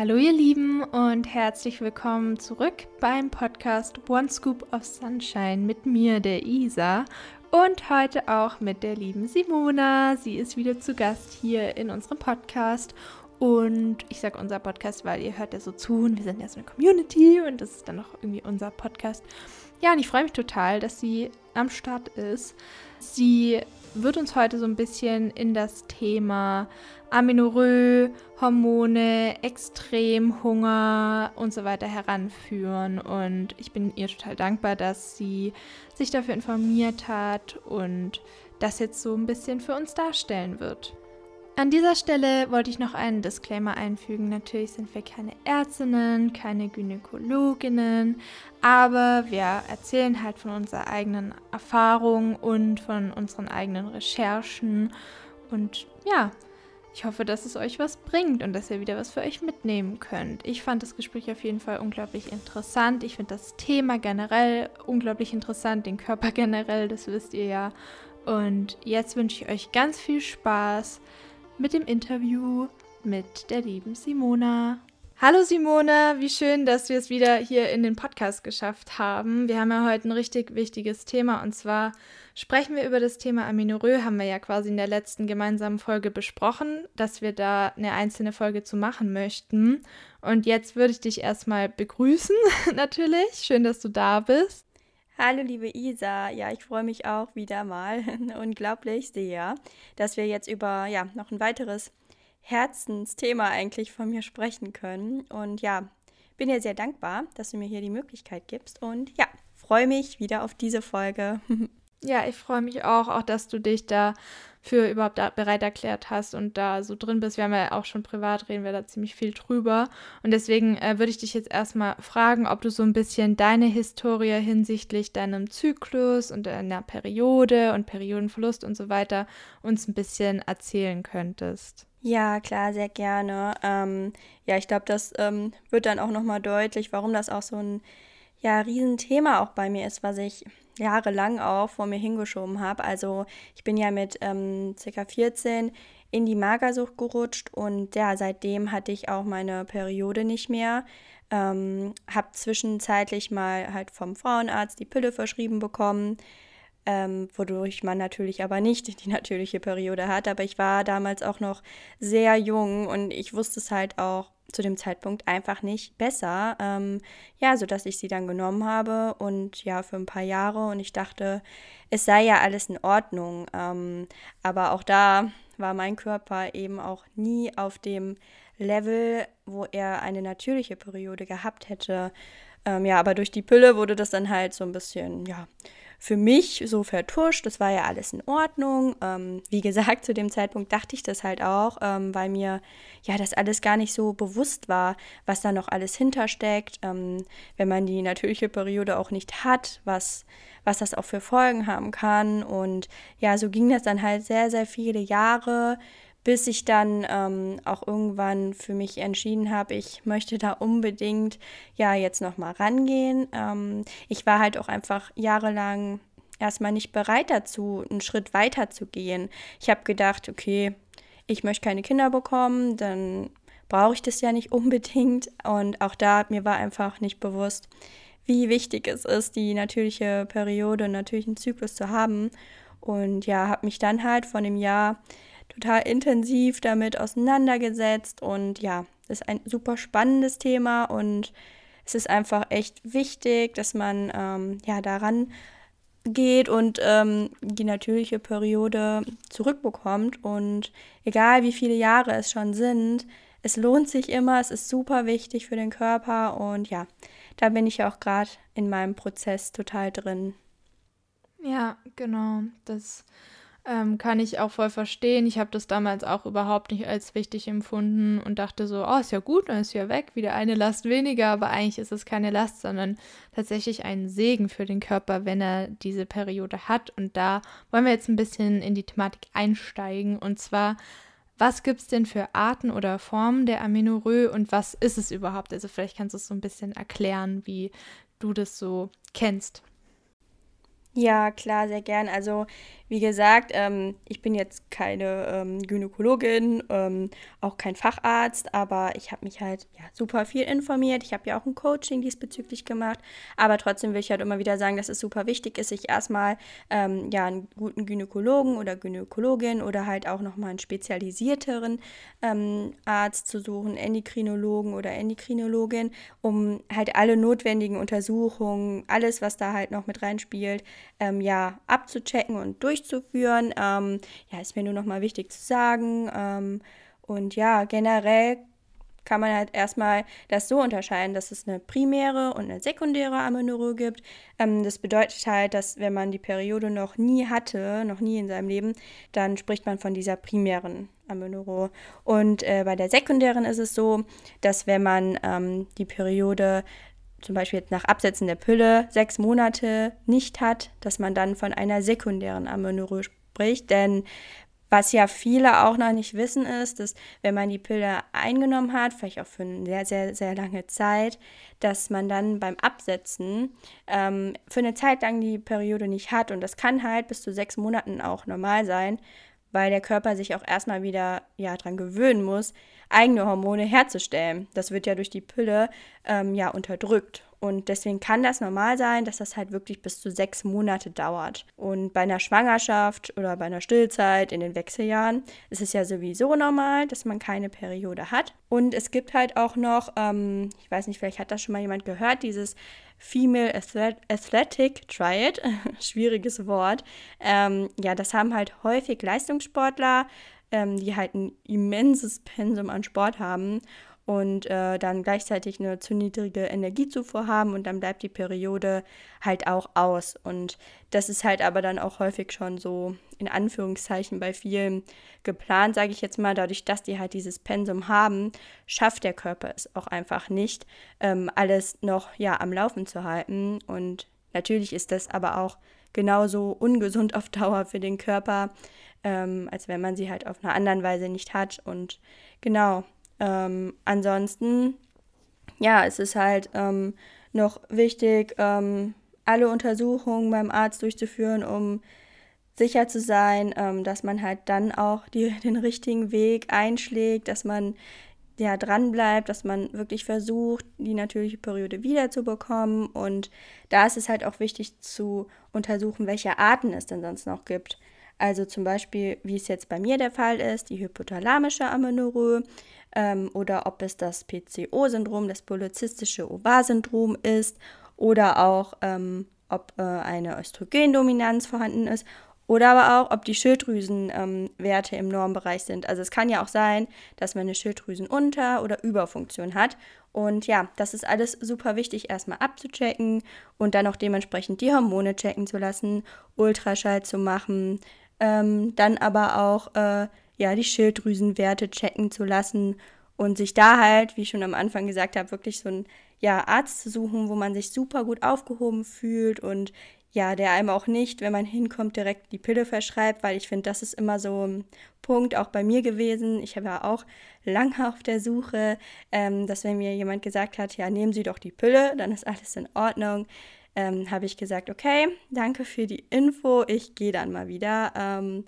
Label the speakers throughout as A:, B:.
A: Hallo ihr Lieben und herzlich willkommen zurück beim Podcast One Scoop of Sunshine mit mir, der Isa und heute auch mit der lieben Simona. Sie ist wieder zu Gast hier in unserem Podcast und ich sage unser Podcast, weil ihr hört ja so zu und wir sind ja so eine Community und das ist dann auch irgendwie unser Podcast. Ja, und ich freue mich total, dass sie am Start ist. Sie wird uns heute so ein bisschen in das Thema Aminorö, Hormone, Extremhunger und so weiter heranführen. Und ich bin ihr total dankbar, dass sie sich dafür informiert hat und das jetzt so ein bisschen für uns darstellen wird. An dieser Stelle wollte ich noch einen Disclaimer einfügen. Natürlich sind wir keine Ärztinnen, keine Gynäkologinnen, aber wir erzählen halt von unserer eigenen Erfahrung und von unseren eigenen Recherchen. Und ja, ich hoffe, dass es euch was bringt und dass ihr wieder was für euch mitnehmen könnt. Ich fand das Gespräch auf jeden Fall unglaublich interessant. Ich finde das Thema generell unglaublich interessant, den Körper generell, das wisst ihr ja. Und jetzt wünsche ich euch ganz viel Spaß mit dem Interview mit der lieben Simona. Hallo Simona, wie schön, dass wir es wieder hier in den Podcast geschafft haben. Wir haben ja heute ein richtig wichtiges Thema und zwar sprechen wir über das Thema Aminorö. Haben wir ja quasi in der letzten gemeinsamen Folge besprochen, dass wir da eine einzelne Folge zu machen möchten. Und jetzt würde ich dich erstmal begrüßen, natürlich. Schön, dass du da bist.
B: Hallo liebe Isa, ja, ich freue mich auch wieder mal unglaublich sehr, dass wir jetzt über ja noch ein weiteres Herzensthema eigentlich von mir sprechen können. Und ja, bin dir sehr dankbar, dass du mir hier die Möglichkeit gibst. Und ja, freue mich wieder auf diese Folge.
A: Ja, ich freue mich auch, auch dass du dich da für überhaupt bereit erklärt hast und da so drin bist. Wir haben ja auch schon privat reden wir da ziemlich viel drüber. Und deswegen äh, würde ich dich jetzt erstmal fragen, ob du so ein bisschen deine Historie hinsichtlich deinem Zyklus und deiner Periode und Periodenverlust und so weiter uns ein bisschen erzählen könntest.
B: Ja, klar, sehr gerne. Ähm, ja, ich glaube, das ähm, wird dann auch nochmal deutlich, warum das auch so ein ja, Riesenthema auch bei mir ist, was ich jahrelang auch vor mir hingeschoben habe. Also ich bin ja mit ähm, ca. 14 in die Magersucht gerutscht und ja, seitdem hatte ich auch meine Periode nicht mehr. Ähm, habe zwischenzeitlich mal halt vom Frauenarzt die Pille verschrieben bekommen, ähm, wodurch man natürlich aber nicht die natürliche Periode hat. Aber ich war damals auch noch sehr jung und ich wusste es halt auch zu dem Zeitpunkt einfach nicht besser. Ähm, ja, sodass ich sie dann genommen habe und ja, für ein paar Jahre und ich dachte, es sei ja alles in Ordnung. Ähm, aber auch da war mein Körper eben auch nie auf dem Level, wo er eine natürliche Periode gehabt hätte. Ähm, ja, aber durch die Pille wurde das dann halt so ein bisschen, ja, für mich so vertuscht. Das war ja alles in Ordnung. Ähm, wie gesagt, zu dem Zeitpunkt dachte ich das halt auch, ähm, weil mir ja das alles gar nicht so bewusst war, was da noch alles hintersteckt. Ähm, wenn man die natürliche Periode auch nicht hat, was, was das auch für Folgen haben kann. Und ja, so ging das dann halt sehr, sehr viele Jahre bis ich dann ähm, auch irgendwann für mich entschieden habe, ich möchte da unbedingt ja jetzt noch mal rangehen. Ähm, ich war halt auch einfach jahrelang erstmal nicht bereit dazu, einen Schritt weiter zu gehen. Ich habe gedacht, okay, ich möchte keine Kinder bekommen, dann brauche ich das ja nicht unbedingt. Und auch da mir war einfach nicht bewusst, wie wichtig es ist, die natürliche Periode, natürlichen Zyklus zu haben. Und ja, habe mich dann halt von dem Jahr total intensiv damit auseinandergesetzt und ja, das ist ein super spannendes Thema und es ist einfach echt wichtig, dass man ähm, ja daran geht und ähm, die natürliche Periode zurückbekommt und egal wie viele Jahre es schon sind, es lohnt sich immer, es ist super wichtig für den Körper und ja, da bin ich auch gerade in meinem Prozess total drin.
A: Ja, genau. Das ähm, kann ich auch voll verstehen. Ich habe das damals auch überhaupt nicht als wichtig empfunden und dachte so, oh, ist ja gut, dann ist ja weg, wieder eine Last weniger, aber eigentlich ist es keine Last, sondern tatsächlich ein Segen für den Körper, wenn er diese Periode hat. Und da wollen wir jetzt ein bisschen in die Thematik einsteigen und zwar, was gibt es denn für Arten oder Formen der Amenorrhoe und was ist es überhaupt? Also vielleicht kannst du es so ein bisschen erklären, wie du das so kennst.
B: Ja, klar, sehr gern. Also wie gesagt, ähm, ich bin jetzt keine ähm, Gynäkologin, ähm, auch kein Facharzt, aber ich habe mich halt ja, super viel informiert. Ich habe ja auch ein Coaching diesbezüglich gemacht, aber trotzdem will ich halt immer wieder sagen, dass es super wichtig ist, sich erstmal ähm, ja, einen guten Gynäkologen oder Gynäkologin oder halt auch nochmal einen spezialisierteren ähm, Arzt zu suchen, Endokrinologen oder Endokrinologin, um halt alle notwendigen Untersuchungen, alles, was da halt noch mit reinspielt, ähm, ja, abzuchecken und durch durchzuführen. Ähm, ja, ist mir nur noch mal wichtig zu sagen. Ähm, und ja, generell kann man halt erstmal das so unterscheiden, dass es eine primäre und eine sekundäre Amenorrhoe gibt. Ähm, das bedeutet halt, dass wenn man die Periode noch nie hatte, noch nie in seinem Leben, dann spricht man von dieser primären Amenorrhoe. Und äh, bei der sekundären ist es so, dass wenn man ähm, die Periode zum Beispiel nach Absetzen der Pille sechs Monate nicht hat, dass man dann von einer sekundären Amenorrhoe spricht. Denn was ja viele auch noch nicht wissen, ist, dass wenn man die Pille eingenommen hat, vielleicht auch für eine sehr, sehr, sehr lange Zeit, dass man dann beim Absetzen ähm, für eine Zeit lang die Periode nicht hat. Und das kann halt bis zu sechs Monaten auch normal sein, weil der Körper sich auch erstmal wieder ja, dran gewöhnen muss, eigene Hormone herzustellen. Das wird ja durch die Pille ähm, ja unterdrückt. Und deswegen kann das normal sein, dass das halt wirklich bis zu sechs Monate dauert. Und bei einer Schwangerschaft oder bei einer Stillzeit in den Wechseljahren ist es ja sowieso normal, dass man keine Periode hat. Und es gibt halt auch noch, ähm, ich weiß nicht, vielleicht hat das schon mal jemand gehört, dieses Female Athletic Triad, schwieriges Wort. Ähm, ja, das haben halt häufig Leistungssportler, ähm, die halt ein immenses Pensum an Sport haben und äh, dann gleichzeitig eine zu niedrige Energiezufuhr haben und dann bleibt die Periode halt auch aus. Und das ist halt aber dann auch häufig schon so in Anführungszeichen bei vielen geplant, sage ich jetzt mal, dadurch, dass die halt dieses Pensum haben, schafft der Körper es auch einfach nicht, ähm, alles noch ja am Laufen zu halten. Und natürlich ist das aber auch genauso ungesund auf Dauer für den Körper, ähm, als wenn man sie halt auf einer anderen Weise nicht hat. Und genau, ähm, ansonsten, ja, es ist halt ähm, noch wichtig, ähm, alle Untersuchungen beim Arzt durchzuführen, um sicher zu sein, ähm, dass man halt dann auch die, den richtigen Weg einschlägt, dass man ja dran bleibt, dass man wirklich versucht, die natürliche Periode wiederzubekommen. Und da ist es halt auch wichtig zu untersuchen, welche Arten es denn sonst noch gibt. Also zum Beispiel, wie es jetzt bei mir der Fall ist, die hypothalamische Amenorrhoe ähm, oder ob es das PCO-Syndrom, das polyzystische Ovar-Syndrom ist oder auch ähm, ob äh, eine Östrogendominanz vorhanden ist oder aber auch, ob die Schilddrüsenwerte ähm, im Normbereich sind. Also es kann ja auch sein, dass man eine Schilddrüsenunter- oder Überfunktion hat. Und ja, das ist alles super wichtig, erstmal abzuchecken und dann auch dementsprechend die Hormone checken zu lassen, Ultraschall zu machen, ähm, dann aber auch äh, ja, die Schilddrüsenwerte checken zu lassen und sich da halt, wie ich schon am Anfang gesagt habe, wirklich so einen ja, Arzt zu suchen, wo man sich super gut aufgehoben fühlt und ja, der einem auch nicht, wenn man hinkommt, direkt die Pille verschreibt, weil ich finde, das ist immer so ein Punkt auch bei mir gewesen. Ich habe ja auch lange auf der Suche, ähm, dass wenn mir jemand gesagt hat, ja, nehmen Sie doch die Pille, dann ist alles in Ordnung ähm, habe ich gesagt, okay, danke für die Info, ich gehe dann mal wieder. Ähm,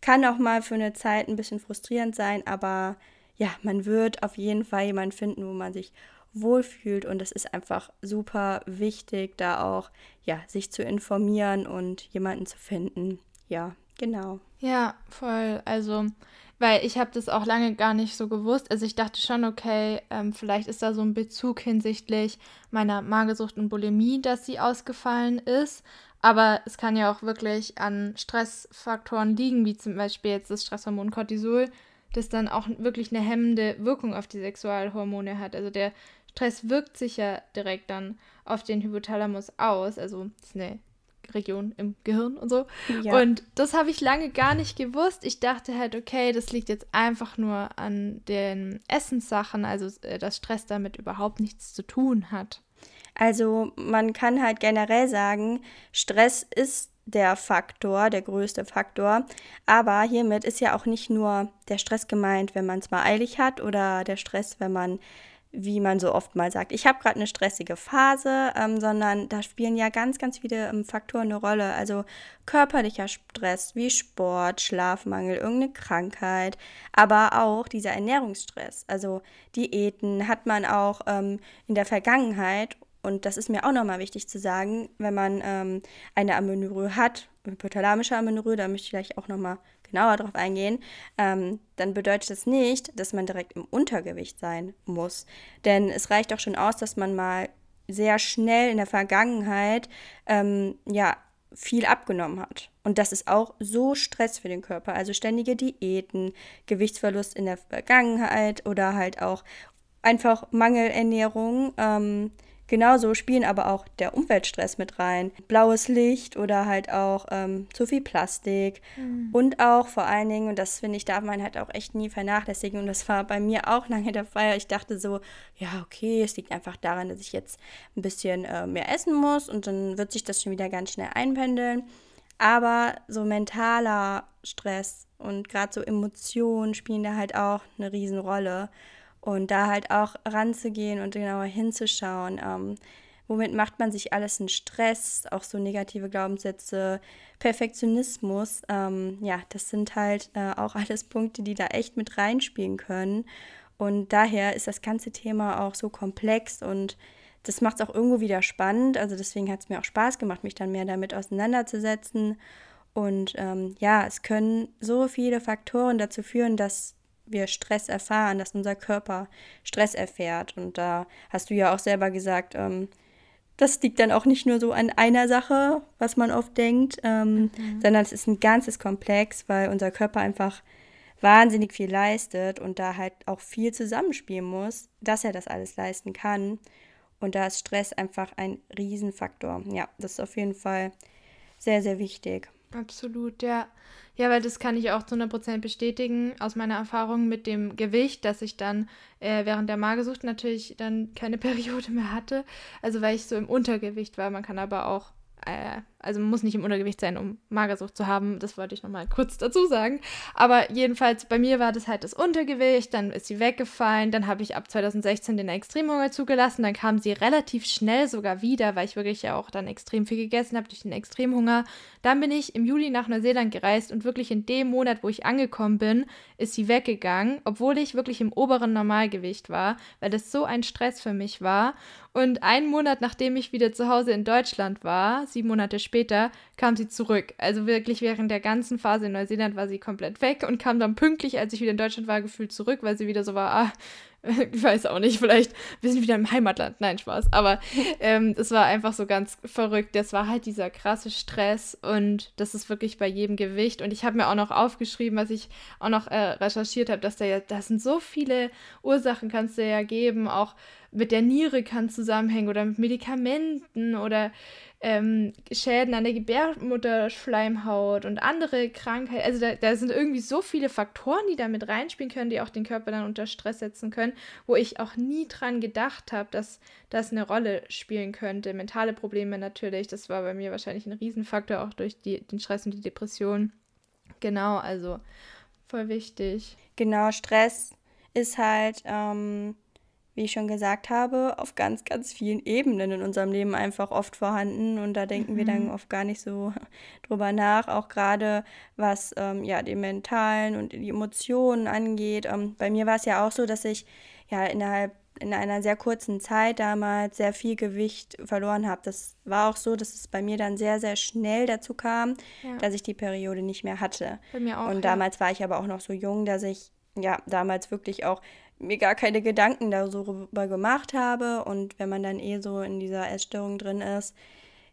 B: kann auch mal für eine Zeit ein bisschen frustrierend sein, aber ja, man wird auf jeden Fall jemanden finden, wo man sich wohlfühlt und es ist einfach super wichtig, da auch ja, sich zu informieren und jemanden zu finden. Ja, genau.
A: Ja, voll. Also weil ich habe das auch lange gar nicht so gewusst. Also ich dachte schon, okay, ähm, vielleicht ist da so ein Bezug hinsichtlich meiner Magersucht und Bulimie, dass sie ausgefallen ist. Aber es kann ja auch wirklich an Stressfaktoren liegen, wie zum Beispiel jetzt das Stresshormon Cortisol, das dann auch wirklich eine hemmende Wirkung auf die Sexualhormone hat. Also der Stress wirkt sich ja direkt dann auf den Hypothalamus aus. Also das ist eine Region im Gehirn und so. Ja. Und das habe ich lange gar nicht gewusst. Ich dachte halt, okay, das liegt jetzt einfach nur an den Essenssachen, also äh, dass Stress damit überhaupt nichts zu tun hat.
B: Also man kann halt generell sagen, Stress ist der Faktor, der größte Faktor. Aber hiermit ist ja auch nicht nur der Stress gemeint, wenn man es mal eilig hat oder der Stress, wenn man wie man so oft mal sagt, ich habe gerade eine stressige Phase, ähm, sondern da spielen ja ganz, ganz viele ähm, Faktoren eine Rolle. Also körperlicher Stress wie Sport, Schlafmangel, irgendeine Krankheit, aber auch dieser Ernährungsstress. Also Diäten hat man auch ähm, in der Vergangenheit und das ist mir auch nochmal wichtig zu sagen, wenn man ähm, eine Amenorrhoe hat, hypothalamische Amenorrhoe, da möchte ich gleich auch nochmal genauer darauf eingehen, ähm, dann bedeutet das nicht, dass man direkt im Untergewicht sein muss. Denn es reicht auch schon aus, dass man mal sehr schnell in der Vergangenheit ähm, ja, viel abgenommen hat. Und das ist auch so Stress für den Körper. Also ständige Diäten, Gewichtsverlust in der Vergangenheit oder halt auch einfach Mangelernährung. Ähm, Genauso spielen aber auch der Umweltstress mit rein. Blaues Licht oder halt auch ähm, zu viel Plastik. Mhm. Und auch vor allen Dingen, und das finde ich, darf man halt auch echt nie vernachlässigen. Und das war bei mir auch lange der Fall. Ich dachte so, ja, okay, es liegt einfach daran, dass ich jetzt ein bisschen äh, mehr essen muss und dann wird sich das schon wieder ganz schnell einpendeln. Aber so mentaler Stress und gerade so Emotionen spielen da halt auch eine Riesenrolle. Und da halt auch ranzugehen und genauer hinzuschauen, ähm, womit macht man sich alles einen Stress, auch so negative Glaubenssätze, Perfektionismus, ähm, ja, das sind halt äh, auch alles Punkte, die da echt mit reinspielen können. Und daher ist das ganze Thema auch so komplex und das macht es auch irgendwo wieder spannend. Also deswegen hat es mir auch Spaß gemacht, mich dann mehr damit auseinanderzusetzen. Und ähm, ja, es können so viele Faktoren dazu führen, dass wir Stress erfahren, dass unser Körper Stress erfährt. Und da hast du ja auch selber gesagt, ähm, das liegt dann auch nicht nur so an einer Sache, was man oft denkt, ähm, mhm. sondern es ist ein ganzes Komplex, weil unser Körper einfach wahnsinnig viel leistet und da halt auch viel zusammenspielen muss, dass er das alles leisten kann. Und da ist Stress einfach ein Riesenfaktor. Ja, das ist auf jeden Fall sehr, sehr wichtig.
A: Absolut, ja. Ja, weil das kann ich auch zu 100% bestätigen aus meiner Erfahrung mit dem Gewicht, dass ich dann äh, während der Magersucht natürlich dann keine Periode mehr hatte. Also weil ich so im Untergewicht war. Man kann aber auch äh, also man muss nicht im Untergewicht sein, um Magersucht zu haben. Das wollte ich nochmal kurz dazu sagen. Aber jedenfalls, bei mir war das halt das Untergewicht, dann ist sie weggefallen, dann habe ich ab 2016 den Extremhunger zugelassen, dann kam sie relativ schnell sogar wieder, weil ich wirklich ja auch dann extrem viel gegessen habe durch den Extremhunger. Dann bin ich im Juli nach Neuseeland gereist und wirklich in dem Monat, wo ich angekommen bin, ist sie weggegangen, obwohl ich wirklich im oberen Normalgewicht war, weil das so ein Stress für mich war. Und einen Monat nachdem ich wieder zu Hause in Deutschland war, sieben Monate später, kam sie zurück. Also wirklich während der ganzen Phase in Neuseeland war sie komplett weg und kam dann pünktlich, als ich wieder in Deutschland war, gefühlt zurück, weil sie wieder so war, ah, ich weiß auch nicht, vielleicht, wir sind wieder im Heimatland. Nein, Spaß. Aber ähm, es war einfach so ganz verrückt. Das war halt dieser krasse Stress und das ist wirklich bei jedem Gewicht. Und ich habe mir auch noch aufgeschrieben, was ich auch noch äh, recherchiert habe, dass da ja, das sind so viele Ursachen, kannst du ja geben, auch mit der Niere kann zusammenhängen oder mit Medikamenten oder ähm, Schäden an der Gebärmutterschleimhaut und andere Krankheiten. Also da, da sind irgendwie so viele Faktoren, die da mit reinspielen können, die auch den Körper dann unter Stress setzen können, wo ich auch nie dran gedacht habe, dass das eine Rolle spielen könnte. Mentale Probleme natürlich, das war bei mir wahrscheinlich ein Riesenfaktor, auch durch die, den Stress und die Depression. Genau, also voll wichtig.
B: Genau, Stress ist halt ähm, wie ich schon gesagt habe, auf ganz, ganz vielen Ebenen in unserem Leben einfach oft vorhanden. Und da denken mhm. wir dann mhm. oft gar nicht so drüber nach, auch gerade was ähm, ja die mentalen und die Emotionen angeht. Ähm, bei mir war es ja auch so, dass ich ja innerhalb in einer sehr kurzen Zeit damals sehr viel Gewicht verloren habe. Das war auch so, dass es bei mir dann sehr, sehr schnell dazu kam, ja. dass ich die Periode nicht mehr hatte. Bei mir auch. Und damals ja. war ich aber auch noch so jung, dass ich ja damals wirklich auch mir gar keine Gedanken darüber gemacht habe. Und wenn man dann eh so in dieser Essstörung drin ist,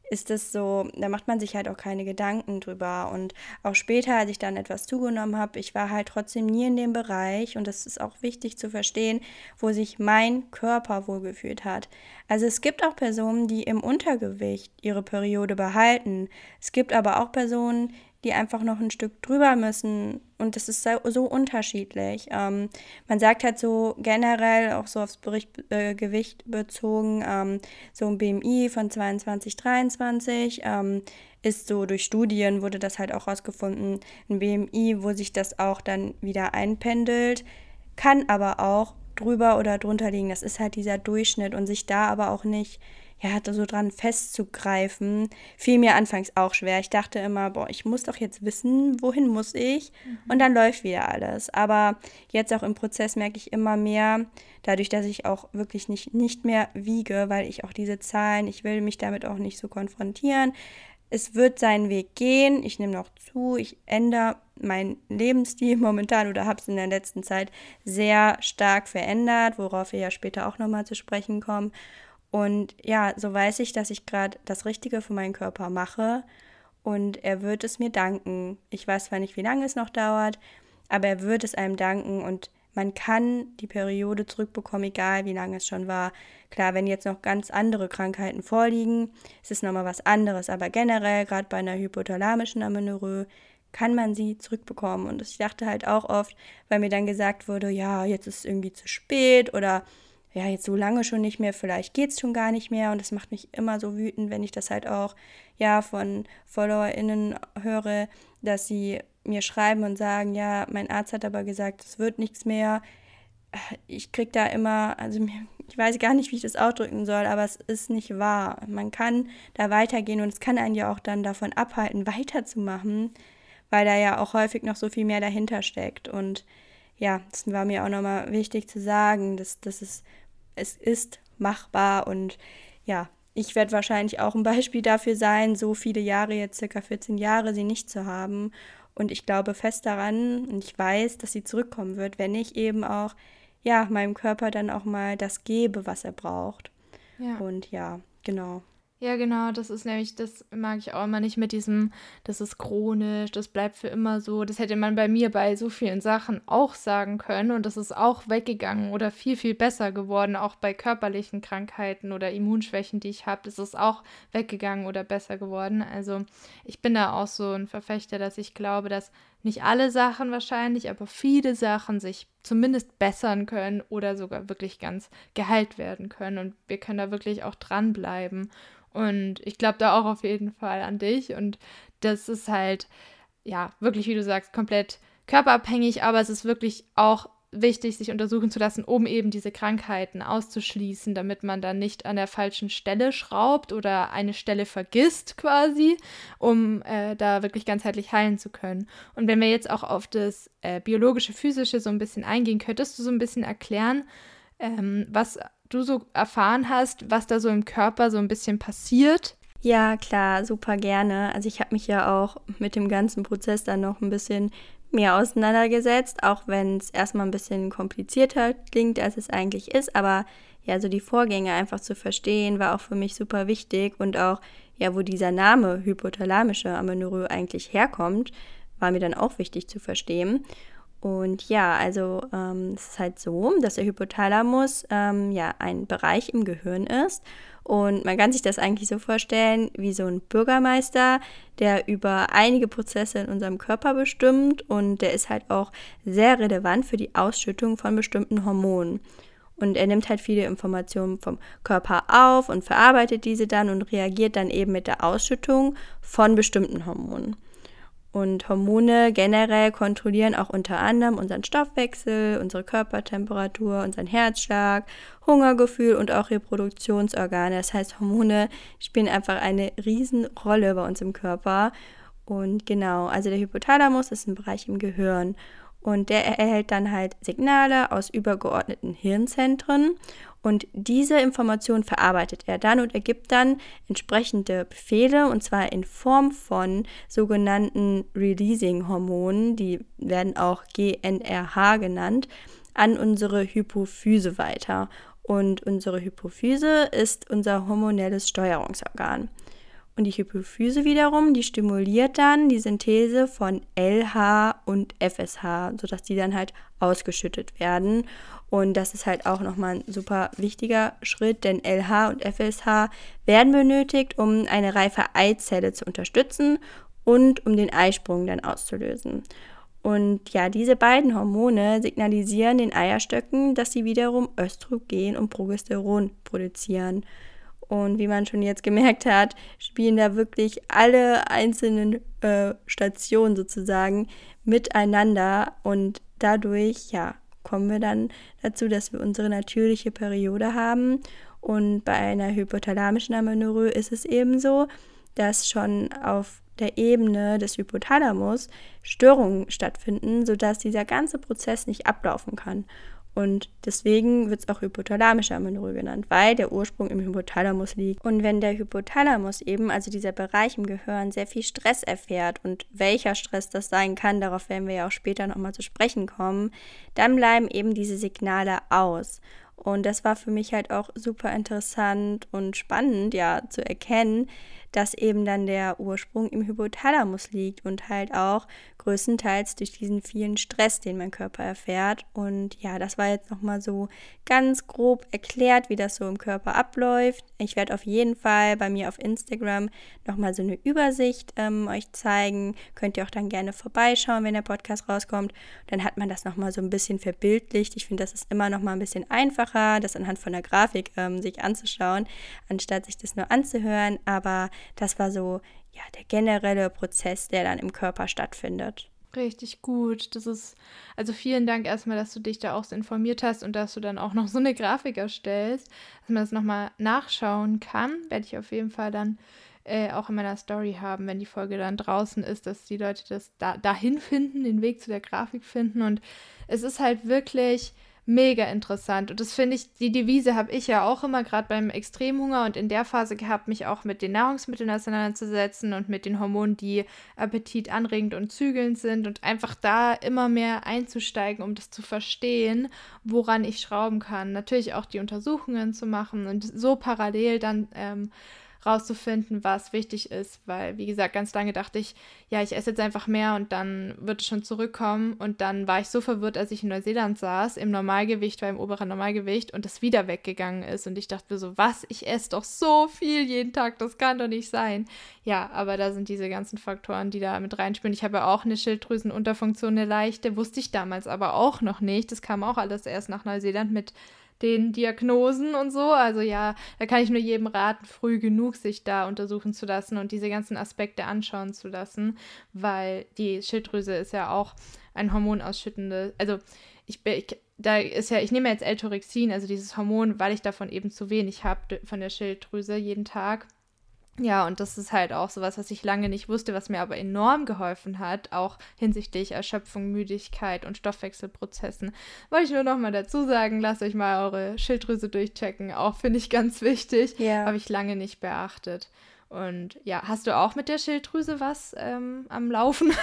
B: ist es so, da macht man sich halt auch keine Gedanken drüber. Und auch später, als ich dann etwas zugenommen habe, ich war halt trotzdem nie in dem Bereich, und das ist auch wichtig zu verstehen, wo sich mein Körper wohlgefühlt hat. Also es gibt auch Personen, die im Untergewicht ihre Periode behalten. Es gibt aber auch Personen, die einfach noch ein Stück drüber müssen. Und das ist so, so unterschiedlich. Ähm, man sagt halt so generell, auch so aufs Bericht, äh, Gewicht bezogen, ähm, so ein BMI von 22, 23 ähm, ist so durch Studien wurde das halt auch rausgefunden, ein BMI, wo sich das auch dann wieder einpendelt, kann aber auch drüber oder drunter liegen. Das ist halt dieser Durchschnitt und sich da aber auch nicht ja, so dran festzugreifen, fiel mir anfangs auch schwer. Ich dachte immer, boah, ich muss doch jetzt wissen, wohin muss ich? Mhm. Und dann läuft wieder alles. Aber jetzt auch im Prozess merke ich immer mehr, dadurch, dass ich auch wirklich nicht, nicht mehr wiege, weil ich auch diese Zahlen, ich will mich damit auch nicht so konfrontieren. Es wird seinen Weg gehen. Ich nehme noch zu. Ich ändere meinen Lebensstil momentan oder habe es in der letzten Zeit sehr stark verändert, worauf wir ja später auch nochmal zu sprechen kommen. Und ja, so weiß ich, dass ich gerade das Richtige für meinen Körper mache und er wird es mir danken. Ich weiß zwar nicht, wie lange es noch dauert, aber er wird es einem danken und man kann die Periode zurückbekommen, egal wie lange es schon war. Klar, wenn jetzt noch ganz andere Krankheiten vorliegen, ist es nochmal was anderes, aber generell, gerade bei einer hypothalamischen Amenorrhoe, kann man sie zurückbekommen. Und ich dachte halt auch oft, weil mir dann gesagt wurde, ja, jetzt ist es irgendwie zu spät oder ja, jetzt so lange schon nicht mehr, vielleicht geht es schon gar nicht mehr. Und das macht mich immer so wütend, wenn ich das halt auch ja von FollowerInnen höre, dass sie mir schreiben und sagen, ja, mein Arzt hat aber gesagt, es wird nichts mehr. Ich krieg da immer, also ich weiß gar nicht, wie ich das ausdrücken soll, aber es ist nicht wahr. Man kann da weitergehen und es kann einen ja auch dann davon abhalten, weiterzumachen, weil da ja auch häufig noch so viel mehr dahinter steckt. Und ja, das war mir auch nochmal wichtig zu sagen, dass, dass es es ist machbar und ja, ich werde wahrscheinlich auch ein Beispiel dafür sein, so viele Jahre, jetzt circa 14 Jahre, sie nicht zu haben. Und ich glaube fest daran und ich weiß, dass sie zurückkommen wird, wenn ich eben auch, ja, meinem Körper dann auch mal das gebe, was er braucht. Ja. Und ja, genau.
A: Ja, genau, das ist nämlich, das mag ich auch immer nicht mit diesem, das ist chronisch, das bleibt für immer so. Das hätte man bei mir bei so vielen Sachen auch sagen können und das ist auch weggegangen oder viel, viel besser geworden, auch bei körperlichen Krankheiten oder Immunschwächen, die ich habe. Das ist auch weggegangen oder besser geworden. Also ich bin da auch so ein Verfechter, dass ich glaube, dass nicht alle Sachen wahrscheinlich, aber viele Sachen sich zumindest bessern können oder sogar wirklich ganz geheilt werden können. Und wir können da wirklich auch dranbleiben. Und ich glaube da auch auf jeden Fall an dich. Und das ist halt, ja, wirklich, wie du sagst, komplett körperabhängig, aber es ist wirklich auch wichtig, sich untersuchen zu lassen, um eben diese Krankheiten auszuschließen, damit man dann nicht an der falschen Stelle schraubt oder eine Stelle vergisst quasi, um äh, da wirklich ganzheitlich heilen zu können. Und wenn wir jetzt auch auf das äh, biologische, physische so ein bisschen eingehen, könntest du so ein bisschen erklären, ähm, was du so erfahren hast, was da so im Körper so ein bisschen passiert?
B: Ja, klar, super gerne. Also ich habe mich ja auch mit dem ganzen Prozess dann noch ein bisschen mehr auseinandergesetzt, auch wenn es erstmal ein bisschen komplizierter klingt, als es eigentlich ist. Aber ja, so die Vorgänge einfach zu verstehen, war auch für mich super wichtig und auch, ja, wo dieser Name hypothalamische Amenorrhoe eigentlich herkommt, war mir dann auch wichtig zu verstehen. Und ja, also ähm, es ist halt so, dass der Hypothalamus ähm, ja ein Bereich im Gehirn ist. Und man kann sich das eigentlich so vorstellen wie so ein Bürgermeister, der über einige Prozesse in unserem Körper bestimmt und der ist halt auch sehr relevant für die Ausschüttung von bestimmten Hormonen. Und er nimmt halt viele Informationen vom Körper auf und verarbeitet diese dann und reagiert dann eben mit der Ausschüttung von bestimmten Hormonen. Und Hormone generell kontrollieren auch unter anderem unseren Stoffwechsel, unsere Körpertemperatur, unseren Herzschlag, Hungergefühl und auch Reproduktionsorgane. Das heißt, Hormone spielen einfach eine Riesenrolle bei uns im Körper. Und genau, also der Hypothalamus ist ein Bereich im Gehirn. Und der erhält dann halt Signale aus übergeordneten Hirnzentren und diese Information verarbeitet er dann und ergibt dann entsprechende Befehle und zwar in Form von sogenannten Releasing-Hormonen, die werden auch GNRH genannt, an unsere Hypophyse weiter. Und unsere Hypophyse ist unser hormonelles Steuerungsorgan. Und die Hypophyse wiederum, die stimuliert dann die Synthese von LH und FSH, sodass die dann halt ausgeschüttet werden. Und das ist halt auch nochmal ein super wichtiger Schritt, denn LH und FSH werden benötigt, um eine reife Eizelle zu unterstützen und um den Eisprung dann auszulösen. Und ja, diese beiden Hormone signalisieren den Eierstöcken, dass sie wiederum Östrogen und Progesteron produzieren. Und wie man schon jetzt gemerkt hat, spielen da wirklich alle einzelnen äh, Stationen sozusagen miteinander und dadurch, ja, kommen wir dann dazu, dass wir unsere natürliche Periode haben. Und bei einer hypothalamischen Amenorrhoe ist es eben so, dass schon auf der Ebene des Hypothalamus Störungen stattfinden, sodass dieser ganze Prozess nicht ablaufen kann. Und deswegen wird es auch hypothalamische Amenorrhoe genannt, weil der Ursprung im Hypothalamus liegt. Und wenn der Hypothalamus eben, also dieser Bereich im Gehirn, sehr viel Stress erfährt und welcher Stress das sein kann, darauf werden wir ja auch später nochmal zu sprechen kommen, dann bleiben eben diese Signale aus. Und das war für mich halt auch super interessant und spannend, ja, zu erkennen, dass eben dann der Ursprung im Hypothalamus liegt und halt auch größtenteils durch diesen vielen Stress, den mein Körper erfährt. Und ja, das war jetzt nochmal so ganz grob erklärt, wie das so im Körper abläuft. Ich werde auf jeden Fall bei mir auf Instagram nochmal so eine Übersicht ähm, euch zeigen. Könnt ihr auch dann gerne vorbeischauen, wenn der Podcast rauskommt. Dann hat man das nochmal so ein bisschen verbildlicht. Ich finde, das ist immer nochmal ein bisschen einfacher, das anhand von der Grafik ähm, sich anzuschauen, anstatt sich das nur anzuhören. Aber das war so ja, der generelle Prozess, der dann im Körper stattfindet.
A: Richtig gut. Das ist, also vielen Dank erstmal, dass du dich da auch so informiert hast und dass du dann auch noch so eine Grafik erstellst, dass man das nochmal nachschauen kann. Werde ich auf jeden Fall dann äh, auch in meiner Story haben, wenn die Folge dann draußen ist, dass die Leute das da, dahin finden, den Weg zu der Grafik finden. Und es ist halt wirklich mega interessant. Und das finde ich, die Devise habe ich ja auch immer gerade beim Extremhunger und in der Phase gehabt, mich auch mit den Nahrungsmitteln auseinanderzusetzen und mit den Hormonen, die appetitanregend und zügelnd sind und einfach da immer mehr einzusteigen, um das zu verstehen, woran ich schrauben kann. Natürlich auch die Untersuchungen zu machen und so parallel dann ähm, rauszufinden, was wichtig ist, weil, wie gesagt, ganz lange dachte ich, ja, ich esse jetzt einfach mehr und dann wird es schon zurückkommen. Und dann war ich so verwirrt, als ich in Neuseeland saß, im Normalgewicht, war im oberen Normalgewicht und das wieder weggegangen ist. Und ich dachte mir so, was, ich esse doch so viel jeden Tag, das kann doch nicht sein. Ja, aber da sind diese ganzen Faktoren, die da mit reinspielen. Ich habe ja auch eine Schilddrüsenunterfunktion, eine leichte, wusste ich damals aber auch noch nicht. Das kam auch alles erst nach Neuseeland mit den Diagnosen und so. Also ja, da kann ich nur jedem raten, früh genug sich da untersuchen zu lassen und diese ganzen Aspekte anschauen zu lassen, weil die Schilddrüse ist ja auch ein hormonausschüttende, also ich, ich da ist ja, ich nehme jetzt Eltorexin, also dieses Hormon, weil ich davon eben zu wenig habe von der Schilddrüse jeden Tag. Ja, und das ist halt auch sowas, was ich lange nicht wusste, was mir aber enorm geholfen hat, auch hinsichtlich Erschöpfung, Müdigkeit und Stoffwechselprozessen. Wollte ich nur noch mal dazu sagen, lasst euch mal eure Schilddrüse durchchecken, auch finde ich ganz wichtig, ja. habe ich lange nicht beachtet. Und ja, hast du auch mit der Schilddrüse was ähm, am Laufen?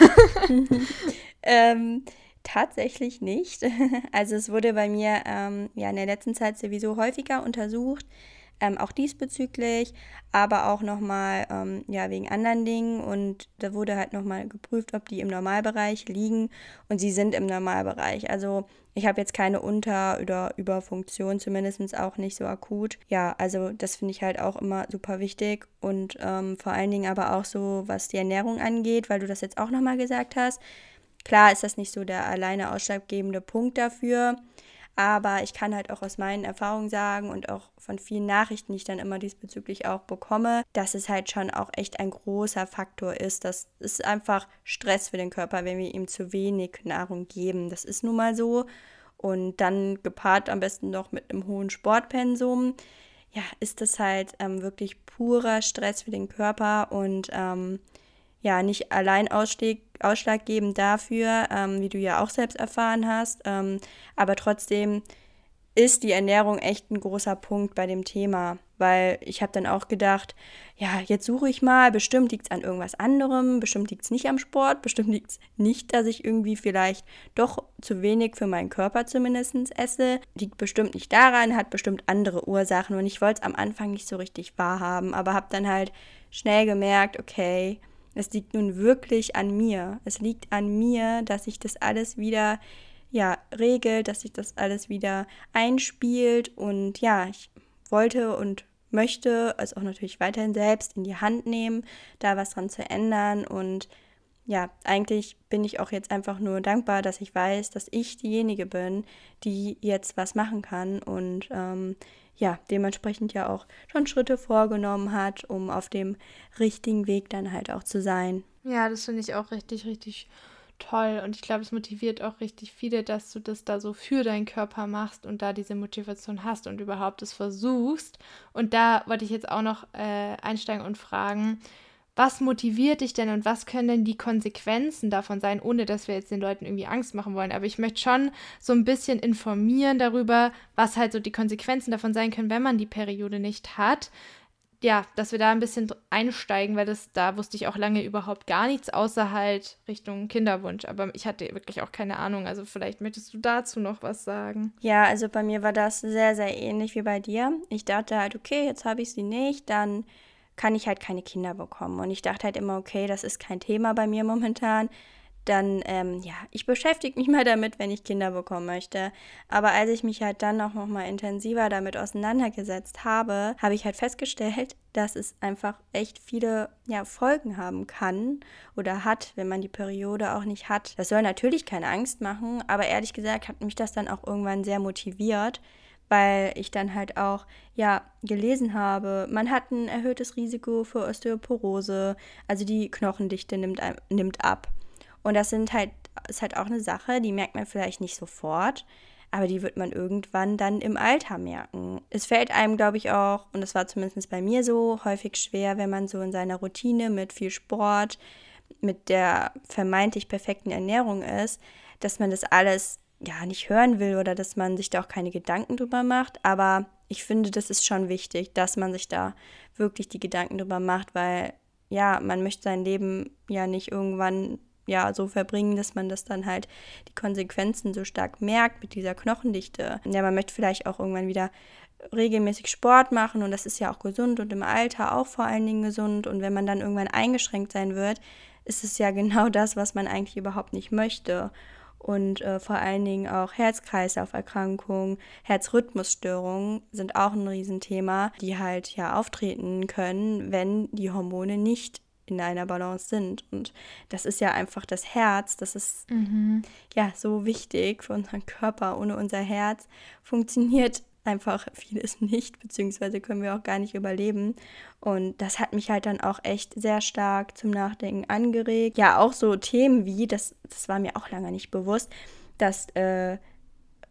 B: ähm, tatsächlich nicht. Also es wurde bei mir ähm, ja in der letzten Zeit sowieso häufiger untersucht ähm, auch diesbezüglich, aber auch nochmal ähm, ja, wegen anderen Dingen. Und da wurde halt nochmal geprüft, ob die im Normalbereich liegen. Und sie sind im Normalbereich. Also ich habe jetzt keine Unter- oder Überfunktion, zumindest auch nicht so akut. Ja, also das finde ich halt auch immer super wichtig. Und ähm, vor allen Dingen aber auch so, was die Ernährung angeht, weil du das jetzt auch nochmal gesagt hast. Klar ist das nicht so der alleine ausschlaggebende Punkt dafür. Aber ich kann halt auch aus meinen Erfahrungen sagen und auch von vielen Nachrichten, die ich dann immer diesbezüglich auch bekomme, dass es halt schon auch echt ein großer Faktor ist. Das ist einfach Stress für den Körper, wenn wir ihm zu wenig Nahrung geben. Das ist nun mal so. Und dann gepaart am besten noch mit einem hohen Sportpensum, ja, ist das halt ähm, wirklich purer Stress für den Körper und ähm, ja, nicht allein ausschlag, ausschlaggebend dafür, ähm, wie du ja auch selbst erfahren hast, ähm, aber trotzdem ist die Ernährung echt ein großer Punkt bei dem Thema, weil ich habe dann auch gedacht, ja, jetzt suche ich mal, bestimmt liegt es an irgendwas anderem, bestimmt liegt es nicht am Sport, bestimmt liegt es nicht, dass ich irgendwie vielleicht doch zu wenig für meinen Körper zumindest esse, liegt bestimmt nicht daran, hat bestimmt andere Ursachen und ich wollte es am Anfang nicht so richtig wahrhaben, aber habe dann halt schnell gemerkt, okay, es liegt nun wirklich an mir. Es liegt an mir, dass sich das alles wieder ja, regelt, dass sich das alles wieder einspielt. Und ja, ich wollte und möchte es auch natürlich weiterhin selbst in die Hand nehmen, da was dran zu ändern. Und ja, eigentlich bin ich auch jetzt einfach nur dankbar, dass ich weiß, dass ich diejenige bin, die jetzt was machen kann. Und ähm, ja, dementsprechend ja auch schon Schritte vorgenommen hat, um auf dem richtigen Weg dann halt auch zu sein.
A: Ja, das finde ich auch richtig, richtig toll und ich glaube, es motiviert auch richtig viele, dass du das da so für deinen Körper machst und da diese Motivation hast und überhaupt es versuchst. Und da wollte ich jetzt auch noch äh, einsteigen und fragen, was motiviert dich denn und was können denn die Konsequenzen davon sein, ohne dass wir jetzt den Leuten irgendwie Angst machen wollen. Aber ich möchte schon so ein bisschen informieren darüber, was halt so die Konsequenzen davon sein können, wenn man die Periode nicht hat. Ja, dass wir da ein bisschen einsteigen, weil das, da wusste ich auch lange überhaupt gar nichts, außer halt Richtung Kinderwunsch. Aber ich hatte wirklich auch keine Ahnung. Also vielleicht möchtest du dazu noch was sagen.
B: Ja, also bei mir war das sehr, sehr ähnlich wie bei dir. Ich dachte halt, okay, jetzt habe ich sie nicht, dann kann ich halt keine Kinder bekommen. Und ich dachte halt immer, okay, das ist kein Thema bei mir momentan. Dann, ähm, ja, ich beschäftige mich mal damit, wenn ich Kinder bekommen möchte. Aber als ich mich halt dann auch noch mal intensiver damit auseinandergesetzt habe, habe ich halt festgestellt, dass es einfach echt viele ja, Folgen haben kann oder hat, wenn man die Periode auch nicht hat. Das soll natürlich keine Angst machen, aber ehrlich gesagt hat mich das dann auch irgendwann sehr motiviert, weil ich dann halt auch ja gelesen habe, man hat ein erhöhtes Risiko für Osteoporose, also die Knochendichte nimmt, nimmt ab. Und das sind halt, ist halt auch eine Sache, die merkt man vielleicht nicht sofort, aber die wird man irgendwann dann im Alter merken. Es fällt einem, glaube ich, auch, und das war zumindest bei mir so, häufig schwer, wenn man so in seiner Routine mit viel Sport, mit der vermeintlich perfekten Ernährung ist, dass man das alles ja nicht hören will oder dass man sich da auch keine Gedanken drüber macht. Aber ich finde, das ist schon wichtig, dass man sich da wirklich die Gedanken drüber macht, weil ja, man möchte sein Leben ja nicht irgendwann ja so verbringen, dass man das dann halt die Konsequenzen so stark merkt mit dieser Knochendichte. Ja, man möchte vielleicht auch irgendwann wieder regelmäßig Sport machen und das ist ja auch gesund und im Alter auch vor allen Dingen gesund und wenn man dann irgendwann eingeschränkt sein wird, ist es ja genau das, was man eigentlich überhaupt nicht möchte und äh, vor allen Dingen auch Herz-Kreislauf-Erkrankungen, Herzrhythmusstörungen sind auch ein Riesenthema, die halt ja auftreten können, wenn die Hormone nicht in einer Balance sind. Und das ist ja einfach das Herz, das ist mhm. ja so wichtig für unseren Körper. Ohne unser Herz funktioniert einfach vieles nicht, beziehungsweise können wir auch gar nicht überleben. Und das hat mich halt dann auch echt sehr stark zum Nachdenken angeregt. Ja, auch so Themen wie, das, das war mir auch lange nicht bewusst, dass äh,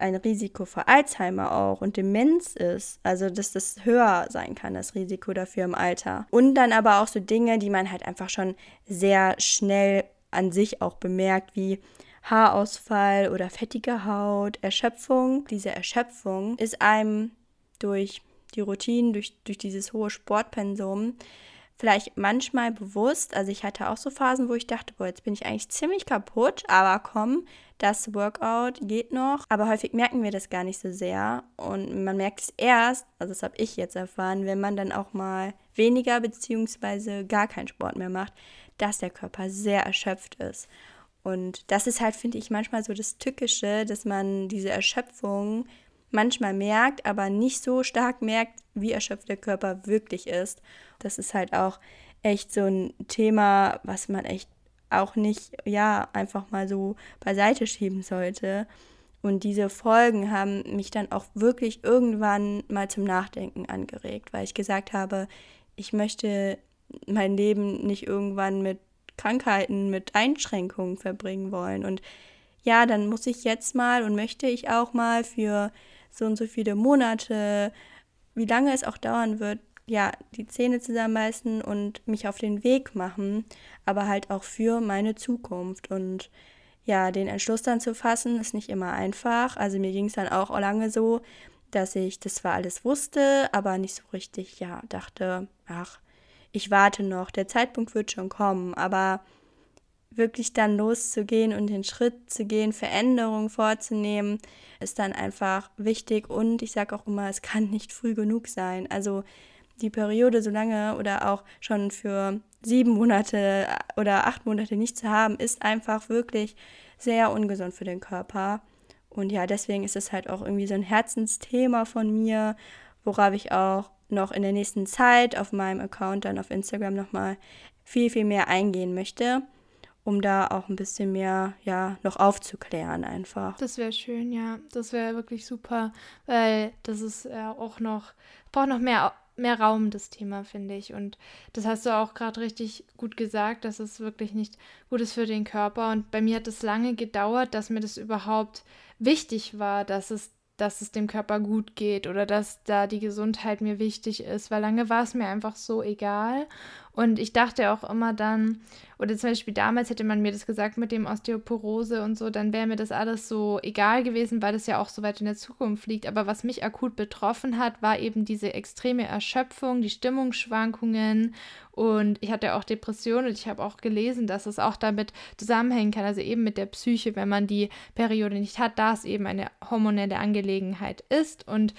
B: ein Risiko für Alzheimer auch und Demenz ist. Also, dass das höher sein kann, das Risiko dafür im Alter. Und dann aber auch so Dinge, die man halt einfach schon sehr schnell an sich auch bemerkt, wie Haarausfall oder fettige Haut, Erschöpfung. Diese Erschöpfung ist einem durch die Routinen, durch, durch dieses hohe Sportpensum vielleicht manchmal bewusst. Also ich hatte auch so Phasen, wo ich dachte, boah, jetzt bin ich eigentlich ziemlich kaputt, aber komm, das Workout geht noch. Aber häufig merken wir das gar nicht so sehr. Und man merkt es erst, also das habe ich jetzt erfahren, wenn man dann auch mal weniger bzw. gar keinen Sport mehr macht, dass der Körper sehr erschöpft ist. Und das ist halt, finde ich, manchmal so das Tückische, dass man diese Erschöpfung manchmal merkt, aber nicht so stark merkt, wie erschöpft der Körper wirklich ist. Das ist halt auch echt so ein Thema, was man echt auch nicht, ja, einfach mal so beiseite schieben sollte. Und diese Folgen haben mich dann auch wirklich irgendwann mal zum Nachdenken angeregt, weil ich gesagt habe, ich möchte mein Leben nicht irgendwann mit Krankheiten, mit Einschränkungen verbringen wollen. Und ja, dann muss ich jetzt mal und möchte ich auch mal für so und so viele Monate, wie lange es auch dauern wird, ja, die Zähne zusammenbeißen und mich auf den Weg machen, aber halt auch für meine Zukunft. Und ja, den Entschluss dann zu fassen, ist nicht immer einfach. Also mir ging es dann auch lange so, dass ich das zwar alles wusste, aber nicht so richtig, ja, dachte, ach, ich warte noch, der Zeitpunkt wird schon kommen, aber wirklich dann loszugehen und den Schritt zu gehen, Veränderungen vorzunehmen, ist dann einfach wichtig und ich sage auch immer, es kann nicht früh genug sein. Also die Periode so lange oder auch schon für sieben Monate oder acht Monate nicht zu haben, ist einfach wirklich sehr ungesund für den Körper. Und ja, deswegen ist es halt auch irgendwie so ein Herzensthema von mir, worauf ich auch noch in der nächsten Zeit auf meinem Account dann auf Instagram nochmal viel, viel mehr eingehen möchte, um da auch ein bisschen mehr, ja, noch aufzuklären einfach.
A: Das wäre schön, ja. Das wäre wirklich super, weil das ist ja auch noch, braucht noch mehr mehr Raum, das Thema, finde ich. Und das hast du auch gerade richtig gut gesagt, dass es wirklich nicht gut ist für den Körper. Und bei mir hat es lange gedauert, dass mir das überhaupt wichtig war, dass es dass es dem Körper gut geht oder dass da die Gesundheit mir wichtig ist, weil lange war es mir einfach so egal. Und ich dachte auch immer dann, oder zum Beispiel damals hätte man mir das gesagt mit dem Osteoporose und so, dann wäre mir das alles so egal gewesen, weil das ja auch so weit in der Zukunft liegt. Aber was mich akut betroffen hat, war eben diese extreme Erschöpfung, die Stimmungsschwankungen und ich hatte auch Depressionen und ich habe auch gelesen, dass es auch damit zusammenhängen kann, also eben mit der Psyche, wenn man die Periode nicht hat, da es eben eine hormonelle Angelegenheit ist. Und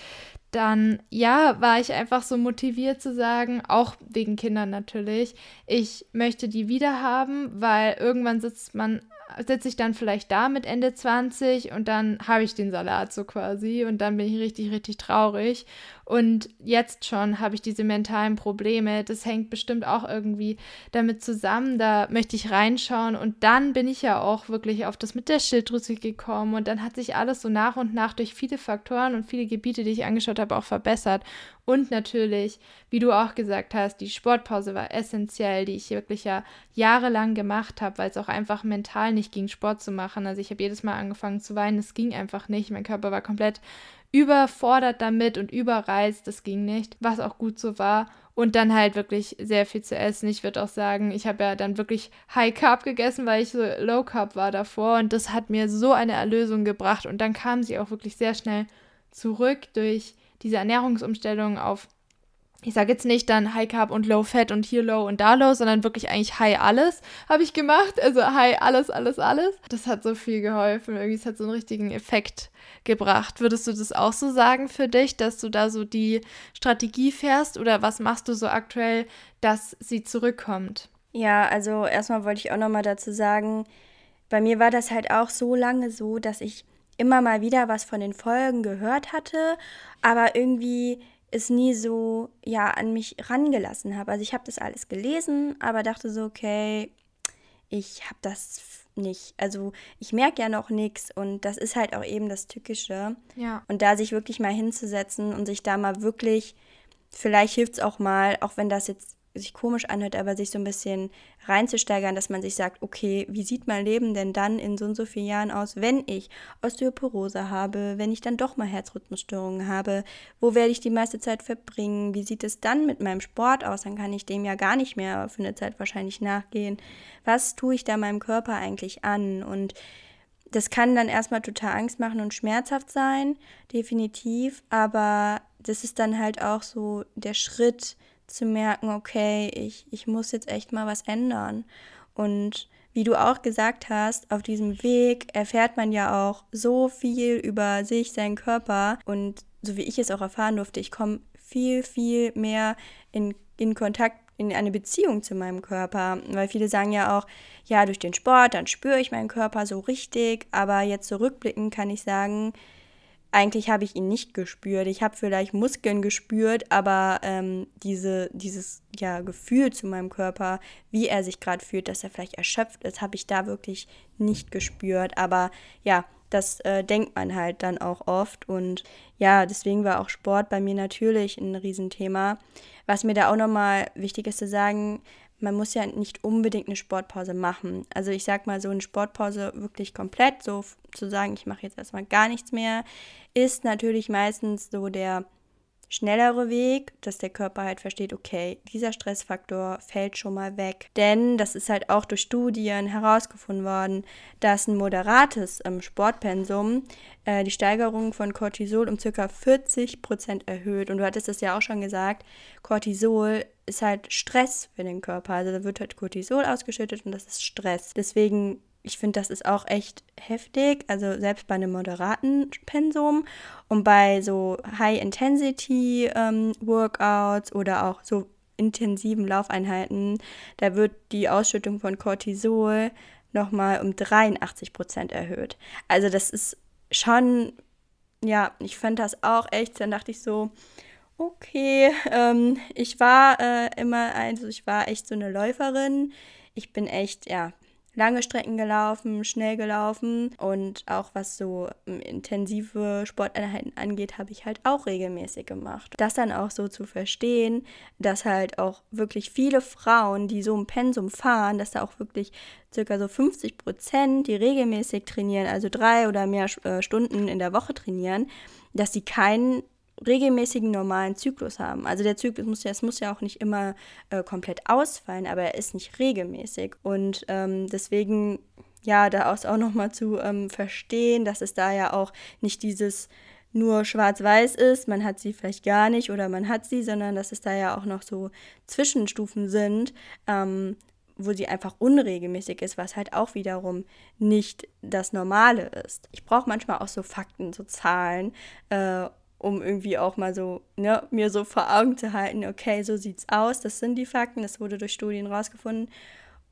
A: dann, ja, war ich einfach so motiviert zu sagen, auch wegen Kindern natürlich, ich möchte die wieder haben, weil irgendwann sitzt man sitze ich dann vielleicht da mit Ende 20 und dann habe ich den Salat so quasi und dann bin ich richtig, richtig traurig. Und jetzt schon habe ich diese mentalen Probleme. Das hängt bestimmt auch irgendwie damit zusammen. Da möchte ich reinschauen. Und dann bin ich ja auch wirklich auf das mit der Schilddrüse gekommen. Und dann hat sich alles so nach und nach durch viele Faktoren und viele Gebiete, die ich angeschaut habe, auch verbessert. Und natürlich, wie du auch gesagt hast, die Sportpause war essentiell, die ich wirklich ja jahrelang gemacht habe, weil es auch einfach mental nicht ging, Sport zu machen. Also ich habe jedes Mal angefangen zu weinen, es ging einfach nicht. Mein Körper war komplett überfordert damit und überreizt, das ging nicht, was auch gut so war. Und dann halt wirklich sehr viel zu essen. Ich würde auch sagen, ich habe ja dann wirklich High Carb gegessen, weil ich so Low Carb war davor. Und das hat mir so eine Erlösung gebracht. Und dann kam sie auch wirklich sehr schnell zurück durch diese Ernährungsumstellung auf ich sage jetzt nicht dann High Carb und Low Fat und hier Low und da Low, sondern wirklich eigentlich High alles habe ich gemacht. Also High alles, alles, alles. Das hat so viel geholfen. Irgendwie es hat so einen richtigen Effekt gebracht. Würdest du das auch so sagen für dich, dass du da so die Strategie fährst oder was machst du so aktuell, dass sie zurückkommt?
B: Ja, also erstmal wollte ich auch nochmal dazu sagen, bei mir war das halt auch so lange so, dass ich immer mal wieder was von den Folgen gehört hatte, aber irgendwie es nie so ja an mich rangelassen habe. Also ich habe das alles gelesen, aber dachte so, okay, ich habe das nicht. Also ich merke ja noch nichts und das ist halt auch eben das Tückische.
A: Ja.
B: Und da sich wirklich mal hinzusetzen und sich da mal wirklich, vielleicht hilft es auch mal, auch wenn das jetzt sich komisch anhört, aber sich so ein bisschen reinzusteigern, dass man sich sagt, okay, wie sieht mein Leben denn dann in so und so vielen Jahren aus, wenn ich Osteoporose habe, wenn ich dann doch mal Herzrhythmusstörungen habe, wo werde ich die meiste Zeit verbringen, wie sieht es dann mit meinem Sport aus, dann kann ich dem ja gar nicht mehr für eine Zeit wahrscheinlich nachgehen. Was tue ich da meinem Körper eigentlich an? Und das kann dann erstmal total Angst machen und schmerzhaft sein, definitiv, aber das ist dann halt auch so der Schritt, zu merken, okay, ich, ich muss jetzt echt mal was ändern. Und wie du auch gesagt hast, auf diesem Weg erfährt man ja auch so viel über sich, seinen Körper. Und so wie ich es auch erfahren durfte, ich komme viel, viel mehr in, in Kontakt, in eine Beziehung zu meinem Körper. Weil viele sagen ja auch, ja, durch den Sport, dann spüre ich meinen Körper so richtig. Aber jetzt zurückblickend kann ich sagen, eigentlich habe ich ihn nicht gespürt. Ich habe vielleicht Muskeln gespürt, aber ähm, diese, dieses ja, Gefühl zu meinem Körper, wie er sich gerade fühlt, dass er vielleicht erschöpft ist, habe ich da wirklich nicht gespürt. Aber ja, das äh, denkt man halt dann auch oft. Und ja, deswegen war auch Sport bei mir natürlich ein Riesenthema. Was mir da auch nochmal wichtig ist zu sagen, man muss ja nicht unbedingt eine Sportpause machen. Also ich sag mal so eine Sportpause wirklich komplett, so zu sagen, ich mache jetzt erstmal gar nichts mehr, ist natürlich meistens so der schnellere Weg, dass der Körper halt versteht, okay, dieser Stressfaktor fällt schon mal weg. Denn das ist halt auch durch Studien herausgefunden worden, dass ein moderates ähm, Sportpensum äh, die Steigerung von Cortisol um ca. 40 Prozent erhöht. Und du hattest das ja auch schon gesagt, Cortisol ist halt Stress für den Körper. Also da wird halt Cortisol ausgeschüttet und das ist Stress. Deswegen ich finde, das ist auch echt heftig, also selbst bei einem moderaten Pensum und bei so High-Intensity-Workouts ähm, oder auch so intensiven Laufeinheiten, da wird die Ausschüttung von Cortisol nochmal um 83 Prozent erhöht. Also das ist schon, ja, ich fand das auch echt, dann dachte ich so, okay, ähm, ich war äh, immer, also ich war echt so eine Läuferin. Ich bin echt, ja, lange Strecken gelaufen, schnell gelaufen und auch was so ähm, intensive Sporteinheiten angeht, habe ich halt auch regelmäßig gemacht. Das dann auch so zu verstehen, dass halt auch wirklich viele Frauen, die so ein Pensum fahren, dass da auch wirklich circa so 50 Prozent, die regelmäßig trainieren, also drei oder mehr äh, Stunden in der Woche trainieren, dass sie keinen regelmäßigen normalen Zyklus haben. Also der Zyklus muss ja, es muss ja auch nicht immer äh, komplett ausfallen, aber er ist nicht regelmäßig. Und ähm, deswegen, ja, da auch nochmal zu ähm, verstehen, dass es da ja auch nicht dieses nur schwarz-weiß ist, man hat sie vielleicht gar nicht oder man hat sie, sondern dass es da ja auch noch so Zwischenstufen sind, ähm, wo sie einfach unregelmäßig ist, was halt auch wiederum nicht das Normale ist. Ich brauche manchmal auch so Fakten, so Zahlen, äh, um irgendwie auch mal so, ne, mir so vor Augen zu halten, okay, so sieht's aus, das sind die Fakten, das wurde durch Studien rausgefunden.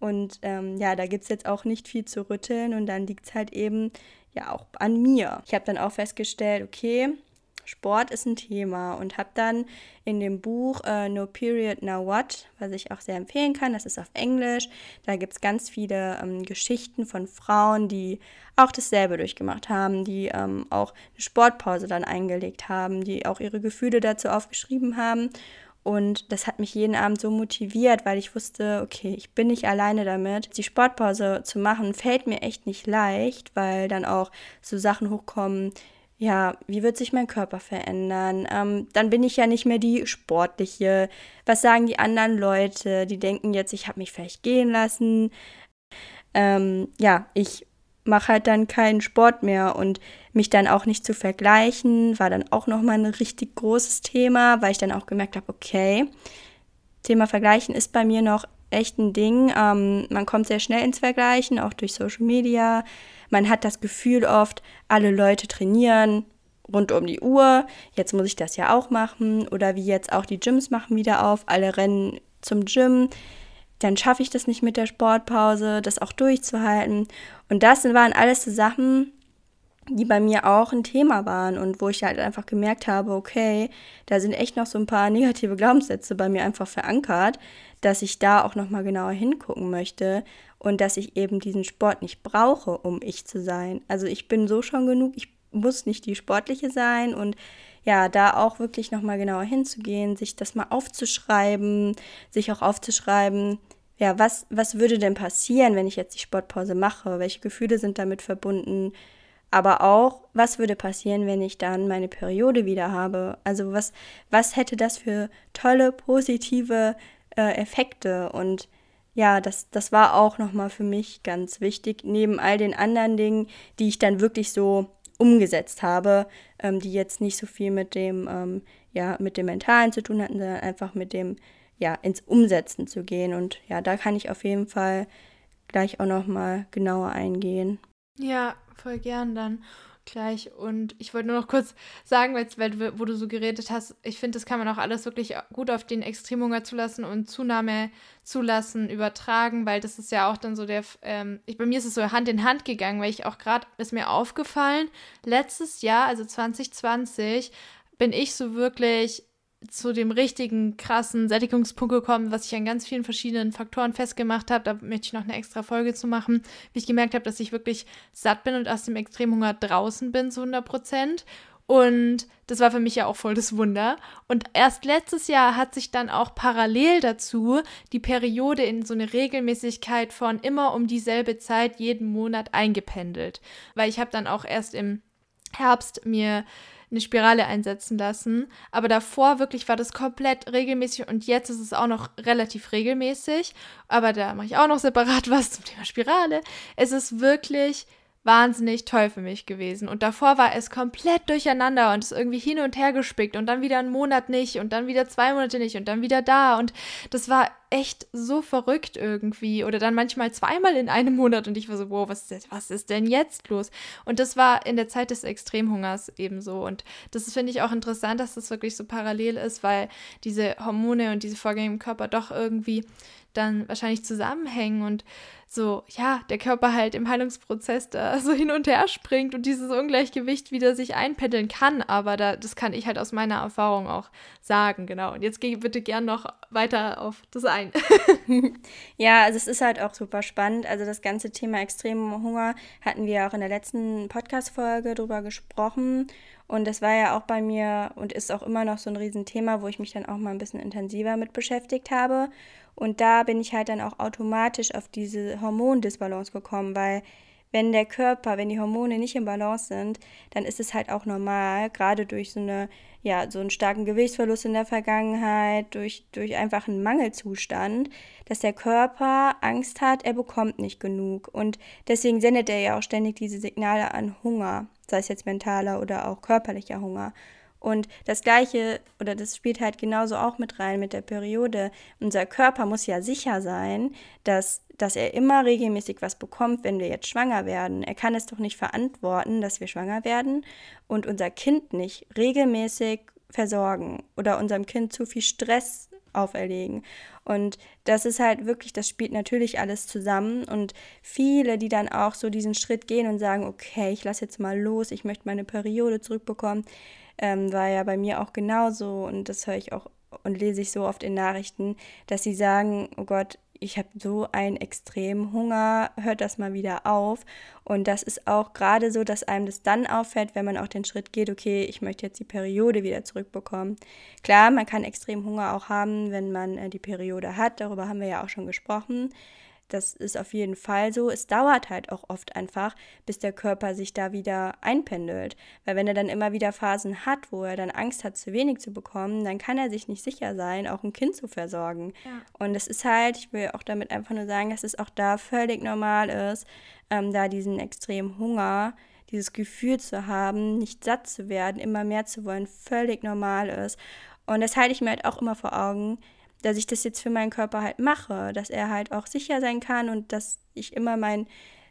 B: Und ähm, ja, da gibt es jetzt auch nicht viel zu rütteln und dann liegt es halt eben ja auch an mir. Ich habe dann auch festgestellt, okay, Sport ist ein Thema und habe dann in dem Buch uh, No Period Now What, was ich auch sehr empfehlen kann, das ist auf Englisch, da gibt es ganz viele ähm, Geschichten von Frauen, die auch dasselbe durchgemacht haben, die ähm, auch eine Sportpause dann eingelegt haben, die auch ihre Gefühle dazu aufgeschrieben haben. Und das hat mich jeden Abend so motiviert, weil ich wusste, okay, ich bin nicht alleine damit. Die Sportpause zu machen fällt mir echt nicht leicht, weil dann auch so Sachen hochkommen, ja, wie wird sich mein Körper verändern? Ähm, dann bin ich ja nicht mehr die sportliche. Was sagen die anderen Leute? Die denken jetzt, ich habe mich vielleicht gehen lassen. Ähm, ja, ich mache halt dann keinen Sport mehr und mich dann auch nicht zu vergleichen, war dann auch nochmal ein richtig großes Thema, weil ich dann auch gemerkt habe, okay, Thema Vergleichen ist bei mir noch echt ein Ding. Ähm, man kommt sehr schnell ins Vergleichen, auch durch Social Media. Man hat das Gefühl oft, alle Leute trainieren rund um die Uhr. Jetzt muss ich das ja auch machen. Oder wie jetzt auch die Gyms machen wieder auf. Alle rennen zum Gym. Dann schaffe ich das nicht mit der Sportpause, das auch durchzuhalten. Und das waren alles so Sachen, die bei mir auch ein Thema waren und wo ich halt einfach gemerkt habe, okay, da sind echt noch so ein paar negative Glaubenssätze bei mir einfach verankert, dass ich da auch noch mal genauer hingucken möchte und dass ich eben diesen Sport nicht brauche, um ich zu sein. Also ich bin so schon genug, ich muss nicht die sportliche sein und ja, da auch wirklich noch mal genauer hinzugehen, sich das mal aufzuschreiben, sich auch aufzuschreiben, ja, was was würde denn passieren, wenn ich jetzt die Sportpause mache? Welche Gefühle sind damit verbunden? aber auch, was würde passieren, wenn ich dann meine Periode wieder habe? Also was, was hätte das für tolle, positive äh, Effekte? Und ja, das, das war auch nochmal für mich ganz wichtig, neben all den anderen Dingen, die ich dann wirklich so umgesetzt habe, ähm, die jetzt nicht so viel mit dem, ähm, ja, mit dem Mentalen zu tun hatten, sondern einfach mit dem, ja, ins Umsetzen zu gehen. Und ja, da kann ich auf jeden Fall gleich auch nochmal genauer eingehen.
A: Ja, voll gern dann gleich. Und ich wollte nur noch kurz sagen, weil, wo du so geredet hast, ich finde, das kann man auch alles wirklich gut auf den Extremhunger zulassen und Zunahme zulassen, übertragen, weil das ist ja auch dann so der, ähm, ich, bei mir ist es so Hand in Hand gegangen, weil ich auch gerade, ist mir aufgefallen, letztes Jahr, also 2020, bin ich so wirklich zu dem richtigen krassen Sättigungspunkt gekommen, was ich an ganz vielen verschiedenen Faktoren festgemacht habe. Da möchte ich noch eine extra Folge zu machen, wie ich gemerkt habe, dass ich wirklich satt bin und aus dem Extremhunger draußen bin zu 100 Prozent. Und das war für mich ja auch voll das Wunder. Und erst letztes Jahr hat sich dann auch parallel dazu die Periode in so eine Regelmäßigkeit von immer um dieselbe Zeit jeden Monat eingependelt. Weil ich habe dann auch erst im Herbst mir eine Spirale einsetzen lassen. Aber davor wirklich war das komplett regelmäßig und jetzt ist es auch noch relativ regelmäßig. Aber da mache ich auch noch separat was zum Thema Spirale. Es ist wirklich wahnsinnig toll für mich gewesen. Und davor war es komplett durcheinander und ist irgendwie hin und her gespickt und dann wieder einen Monat nicht und dann wieder zwei Monate nicht und dann wieder da. Und das war echt so verrückt irgendwie. Oder dann manchmal zweimal in einem Monat und ich war so, wow, was ist, was ist denn jetzt los? Und das war in der Zeit des Extremhungers ebenso. Und das finde ich auch interessant, dass das wirklich so parallel ist, weil diese Hormone und diese Vorgänge im Körper doch irgendwie dann wahrscheinlich zusammenhängen und so, ja, der Körper halt im Heilungsprozess da so hin und her springt und dieses Ungleichgewicht wieder sich einpendeln kann. Aber da, das kann ich halt aus meiner Erfahrung auch sagen, genau. Und jetzt geh bitte gern noch weiter auf das sein.
B: ja, also es ist halt auch super spannend. Also das ganze Thema extremen Hunger hatten wir auch in der letzten Podcast-Folge drüber gesprochen. Und das war ja auch bei mir und ist auch immer noch so ein Riesenthema, wo ich mich dann auch mal ein bisschen intensiver mit beschäftigt habe. Und da bin ich halt dann auch automatisch auf diese Hormondisbalance gekommen, weil wenn der Körper, wenn die Hormone nicht im Balance sind, dann ist es halt auch normal, gerade durch so eine, ja, so einen starken Gewichtsverlust in der Vergangenheit, durch, durch einfach einen Mangelzustand, dass der Körper Angst hat, er bekommt nicht genug. Und deswegen sendet er ja auch ständig diese Signale an Hunger, sei es jetzt mentaler oder auch körperlicher Hunger. Und das Gleiche, oder das spielt halt genauso auch mit rein mit der Periode. Unser Körper muss ja sicher sein, dass, dass er immer regelmäßig was bekommt, wenn wir jetzt schwanger werden. Er kann es doch nicht verantworten, dass wir schwanger werden und unser Kind nicht regelmäßig versorgen oder unserem Kind zu viel Stress auferlegen. Und das ist halt wirklich, das spielt natürlich alles zusammen. Und viele, die dann auch so diesen Schritt gehen und sagen, okay, ich lasse jetzt mal los, ich möchte meine Periode zurückbekommen, ähm, war ja bei mir auch genauso und das höre ich auch und lese ich so oft in Nachrichten, dass sie sagen, oh Gott, ich habe so einen extremen Hunger, hört das mal wieder auf. Und das ist auch gerade so, dass einem das dann auffällt, wenn man auch den Schritt geht, okay, ich möchte jetzt die Periode wieder zurückbekommen. Klar, man kann extrem Hunger auch haben, wenn man äh, die Periode hat, darüber haben wir ja auch schon gesprochen. Das ist auf jeden Fall so. Es dauert halt auch oft einfach, bis der Körper sich da wieder einpendelt. Weil wenn er dann immer wieder Phasen hat, wo er dann Angst hat, zu wenig zu bekommen, dann kann er sich nicht sicher sein, auch ein Kind zu versorgen. Ja. Und es ist halt, ich will auch damit einfach nur sagen, dass es auch da völlig normal ist, ähm, da diesen extremen Hunger, dieses Gefühl zu haben, nicht satt zu werden, immer mehr zu wollen, völlig normal ist. Und das halte ich mir halt auch immer vor Augen, dass ich das jetzt für meinen Körper halt mache, dass er halt auch sicher sein kann und dass ich immer mein,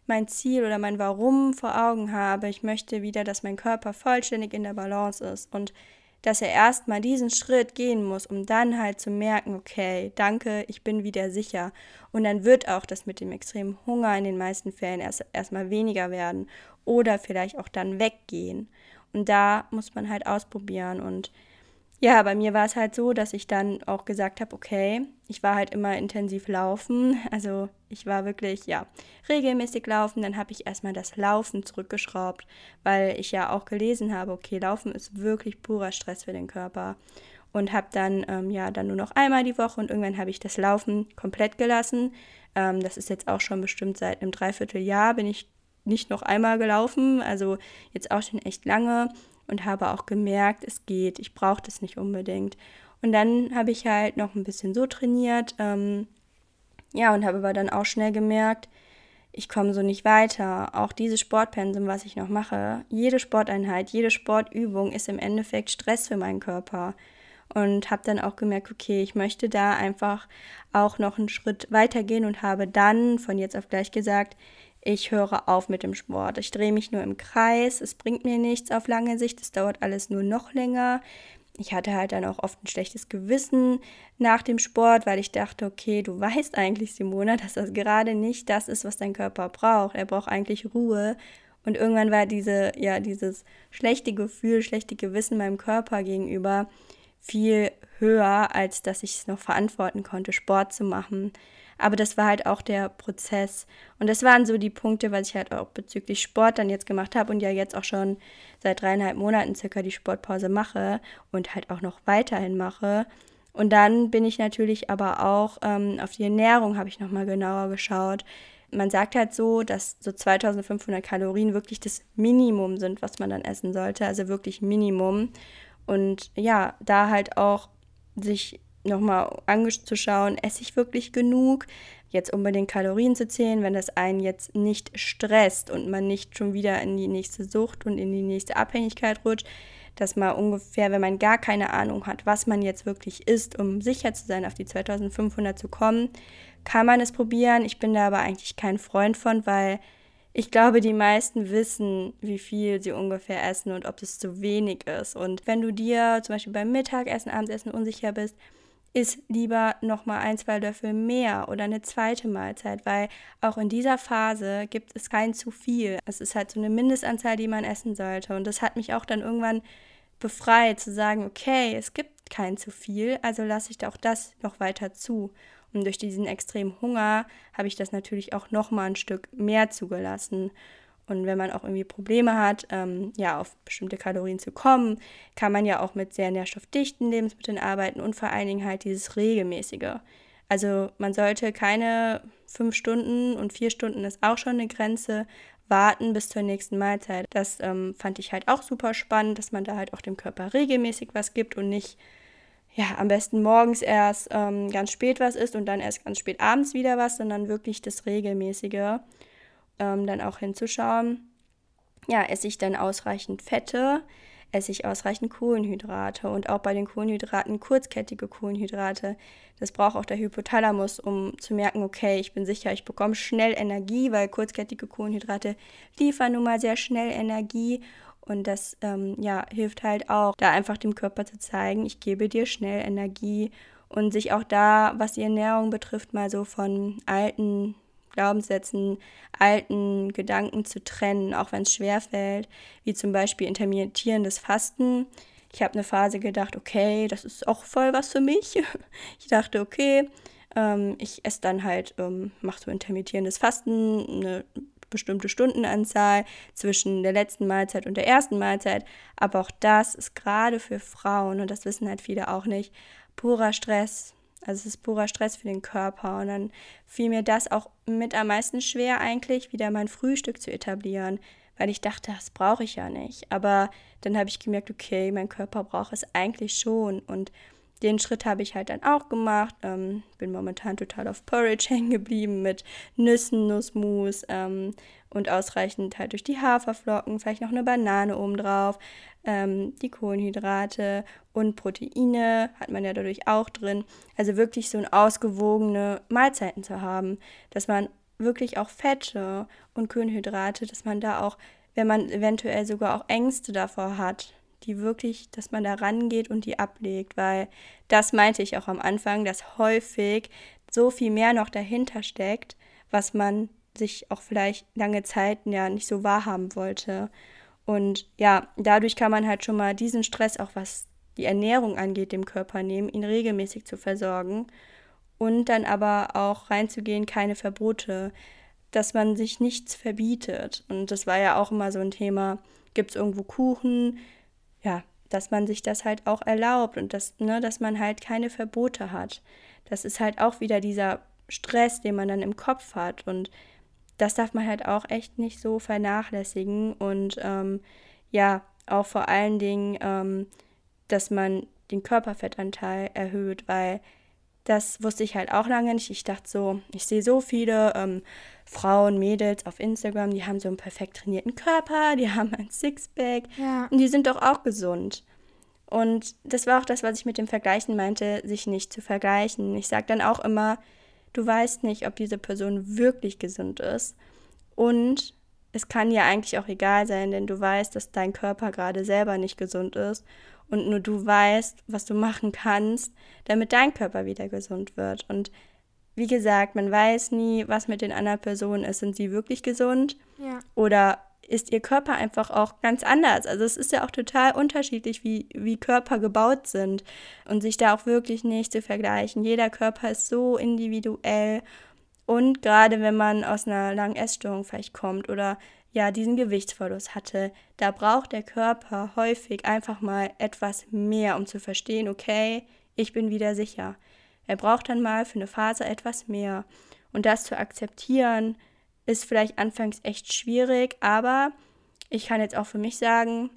B: mein Ziel oder mein Warum vor Augen habe. Ich möchte wieder, dass mein Körper vollständig in der Balance ist und dass er erstmal diesen Schritt gehen muss, um dann halt zu merken, okay, danke, ich bin wieder sicher. Und dann wird auch das mit dem extremen Hunger in den meisten Fällen erst erstmal weniger werden oder vielleicht auch dann weggehen. Und da muss man halt ausprobieren und ja, bei mir war es halt so, dass ich dann auch gesagt habe, okay, ich war halt immer intensiv laufen. Also ich war wirklich, ja, regelmäßig laufen. Dann habe ich erstmal das Laufen zurückgeschraubt, weil ich ja auch gelesen habe, okay, Laufen ist wirklich purer Stress für den Körper. Und habe dann, ähm, ja, dann nur noch einmal die Woche und irgendwann habe ich das Laufen komplett gelassen. Ähm, das ist jetzt auch schon bestimmt seit einem Dreivierteljahr bin ich nicht noch einmal gelaufen, also jetzt auch schon echt lange und habe auch gemerkt, es geht, ich brauche das nicht unbedingt. Und dann habe ich halt noch ein bisschen so trainiert, ähm, ja, und habe aber dann auch schnell gemerkt, ich komme so nicht weiter. Auch dieses Sportpensum, was ich noch mache, jede Sporteinheit, jede Sportübung ist im Endeffekt Stress für meinen Körper. Und habe dann auch gemerkt, okay, ich möchte da einfach auch noch einen Schritt weitergehen und habe dann von jetzt auf gleich gesagt, ich höre auf mit dem Sport. Ich drehe mich nur im Kreis, es bringt mir nichts auf lange Sicht, es dauert alles nur noch länger. Ich hatte halt dann auch oft ein schlechtes Gewissen nach dem Sport, weil ich dachte, okay, du weißt eigentlich, Simona, dass das gerade nicht das ist, was dein Körper braucht. Er braucht eigentlich Ruhe. Und irgendwann war diese, ja, dieses schlechte Gefühl, schlechte Gewissen meinem Körper gegenüber viel höher, als dass ich es noch verantworten konnte, Sport zu machen. Aber das war halt auch der Prozess. Und das waren so die Punkte, was ich halt auch bezüglich Sport dann jetzt gemacht habe und ja jetzt auch schon seit dreieinhalb Monaten circa die Sportpause mache und halt auch noch weiterhin mache. Und dann bin ich natürlich aber auch ähm, auf die Ernährung habe ich nochmal genauer geschaut. Man sagt halt so, dass so 2500 Kalorien wirklich das Minimum sind, was man dann essen sollte. Also wirklich Minimum. Und ja, da halt auch sich nochmal anzuschauen, esse ich wirklich genug? Jetzt unbedingt Kalorien zu zählen, wenn das einen jetzt nicht stresst und man nicht schon wieder in die nächste Sucht und in die nächste Abhängigkeit rutscht, dass man ungefähr, wenn man gar keine Ahnung hat, was man jetzt wirklich isst, um sicher zu sein, auf die 2500 zu kommen, kann man es probieren. Ich bin da aber eigentlich kein Freund von, weil ich glaube, die meisten wissen, wie viel sie ungefähr essen und ob es zu wenig ist. Und wenn du dir zum Beispiel beim Mittagessen, Abendessen unsicher bist, isst lieber nochmal ein, zwei Löffel mehr oder eine zweite Mahlzeit, weil auch in dieser Phase gibt es kein zu viel. Es ist halt so eine Mindestanzahl, die man essen sollte. Und das hat mich auch dann irgendwann befreit, zu sagen, okay, es gibt kein zu viel, also lasse ich auch das noch weiter zu. Und durch diesen extremen Hunger habe ich das natürlich auch noch mal ein Stück mehr zugelassen. Und wenn man auch irgendwie Probleme hat, ähm, ja, auf bestimmte Kalorien zu kommen, kann man ja auch mit sehr nährstoffdichten Lebensmitteln arbeiten und vor allen Dingen halt dieses regelmäßige. Also man sollte keine fünf Stunden und vier Stunden ist auch schon eine Grenze warten bis zur nächsten Mahlzeit. Das ähm, fand ich halt auch super spannend, dass man da halt auch dem Körper regelmäßig was gibt und nicht ja, am besten morgens erst ähm, ganz spät was isst und dann erst ganz spät abends wieder was, sondern wirklich das Regelmäßige ähm, dann auch hinzuschauen, ja, esse ich dann ausreichend Fette, esse ich ausreichend Kohlenhydrate? Und auch bei den Kohlenhydraten kurzkettige Kohlenhydrate. Das braucht auch der Hypothalamus, um zu merken, okay, ich bin sicher, ich bekomme schnell Energie, weil kurzkettige Kohlenhydrate liefern nun mal sehr schnell Energie. Und das ähm, ja, hilft halt auch, da einfach dem Körper zu zeigen, ich gebe dir schnell Energie. Und sich auch da, was die Ernährung betrifft, mal so von alten Glaubenssätzen, alten Gedanken zu trennen, auch wenn es schwerfällt, wie zum Beispiel intermittierendes Fasten. Ich habe eine Phase gedacht, okay, das ist auch voll was für mich. Ich dachte, okay, ähm, ich esse dann halt, ähm, mache so intermittierendes Fasten, eine bestimmte Stundenanzahl zwischen der letzten Mahlzeit und der ersten Mahlzeit. Aber auch das ist gerade für Frauen, und das wissen halt viele auch nicht, purer Stress, also es ist purer Stress für den Körper. Und dann fiel mir das auch mit am meisten schwer eigentlich, wieder mein Frühstück zu etablieren, weil ich dachte, das brauche ich ja nicht. Aber dann habe ich gemerkt, okay, mein Körper braucht es eigentlich schon. Und den Schritt habe ich halt dann auch gemacht. Ähm, bin momentan total auf Porridge hängen geblieben mit Nüssen, Nussmus ähm, und ausreichend halt durch die Haferflocken, vielleicht noch eine Banane obendrauf, ähm, die Kohlenhydrate und Proteine hat man ja dadurch auch drin. Also wirklich so ein ausgewogene Mahlzeiten zu haben, dass man wirklich auch Fette und Kohlenhydrate, dass man da auch, wenn man eventuell sogar auch Ängste davor hat, die wirklich, dass man da rangeht und die ablegt, weil das meinte ich auch am Anfang, dass häufig so viel mehr noch dahinter steckt, was man sich auch vielleicht lange Zeit ja nicht so wahrhaben wollte. Und ja, dadurch kann man halt schon mal diesen Stress, auch was die Ernährung angeht, dem Körper nehmen, ihn regelmäßig zu versorgen und dann aber auch reinzugehen, keine Verbote, dass man sich nichts verbietet. Und das war ja auch immer so ein Thema, gibt es irgendwo Kuchen? Ja, dass man sich das halt auch erlaubt und das, ne, dass man halt keine Verbote hat. Das ist halt auch wieder dieser Stress, den man dann im Kopf hat. Und das darf man halt auch echt nicht so vernachlässigen und ähm, ja, auch vor allen Dingen, ähm, dass man den Körperfettanteil erhöht, weil das wusste ich halt auch lange nicht. Ich dachte so, ich sehe so viele ähm, Frauen, Mädels auf Instagram, die haben so einen perfekt trainierten Körper, die haben ein Sixpack ja. und die sind doch auch gesund. Und das war auch das, was ich mit dem Vergleichen meinte, sich nicht zu vergleichen. Ich sage dann auch immer, Du weißt nicht, ob diese Person wirklich gesund ist. Und es kann ja eigentlich auch egal sein, denn du weißt, dass dein Körper gerade selber nicht gesund ist und nur du weißt, was du machen kannst, damit dein Körper wieder gesund wird. Und wie gesagt, man weiß nie, was mit den anderen Personen ist. Sind sie wirklich gesund? Ja. Oder ist ihr Körper einfach auch ganz anders. Also es ist ja auch total unterschiedlich, wie, wie Körper gebaut sind und sich da auch wirklich nicht zu vergleichen. Jeder Körper ist so individuell und gerade wenn man aus einer langen Essstörung vielleicht kommt oder ja diesen Gewichtsverlust hatte, da braucht der Körper häufig einfach mal etwas mehr, um zu verstehen, okay, ich bin wieder sicher. Er braucht dann mal für eine Phase etwas mehr. Und das zu akzeptieren, ist vielleicht anfangs echt schwierig, aber ich kann jetzt auch für mich sagen,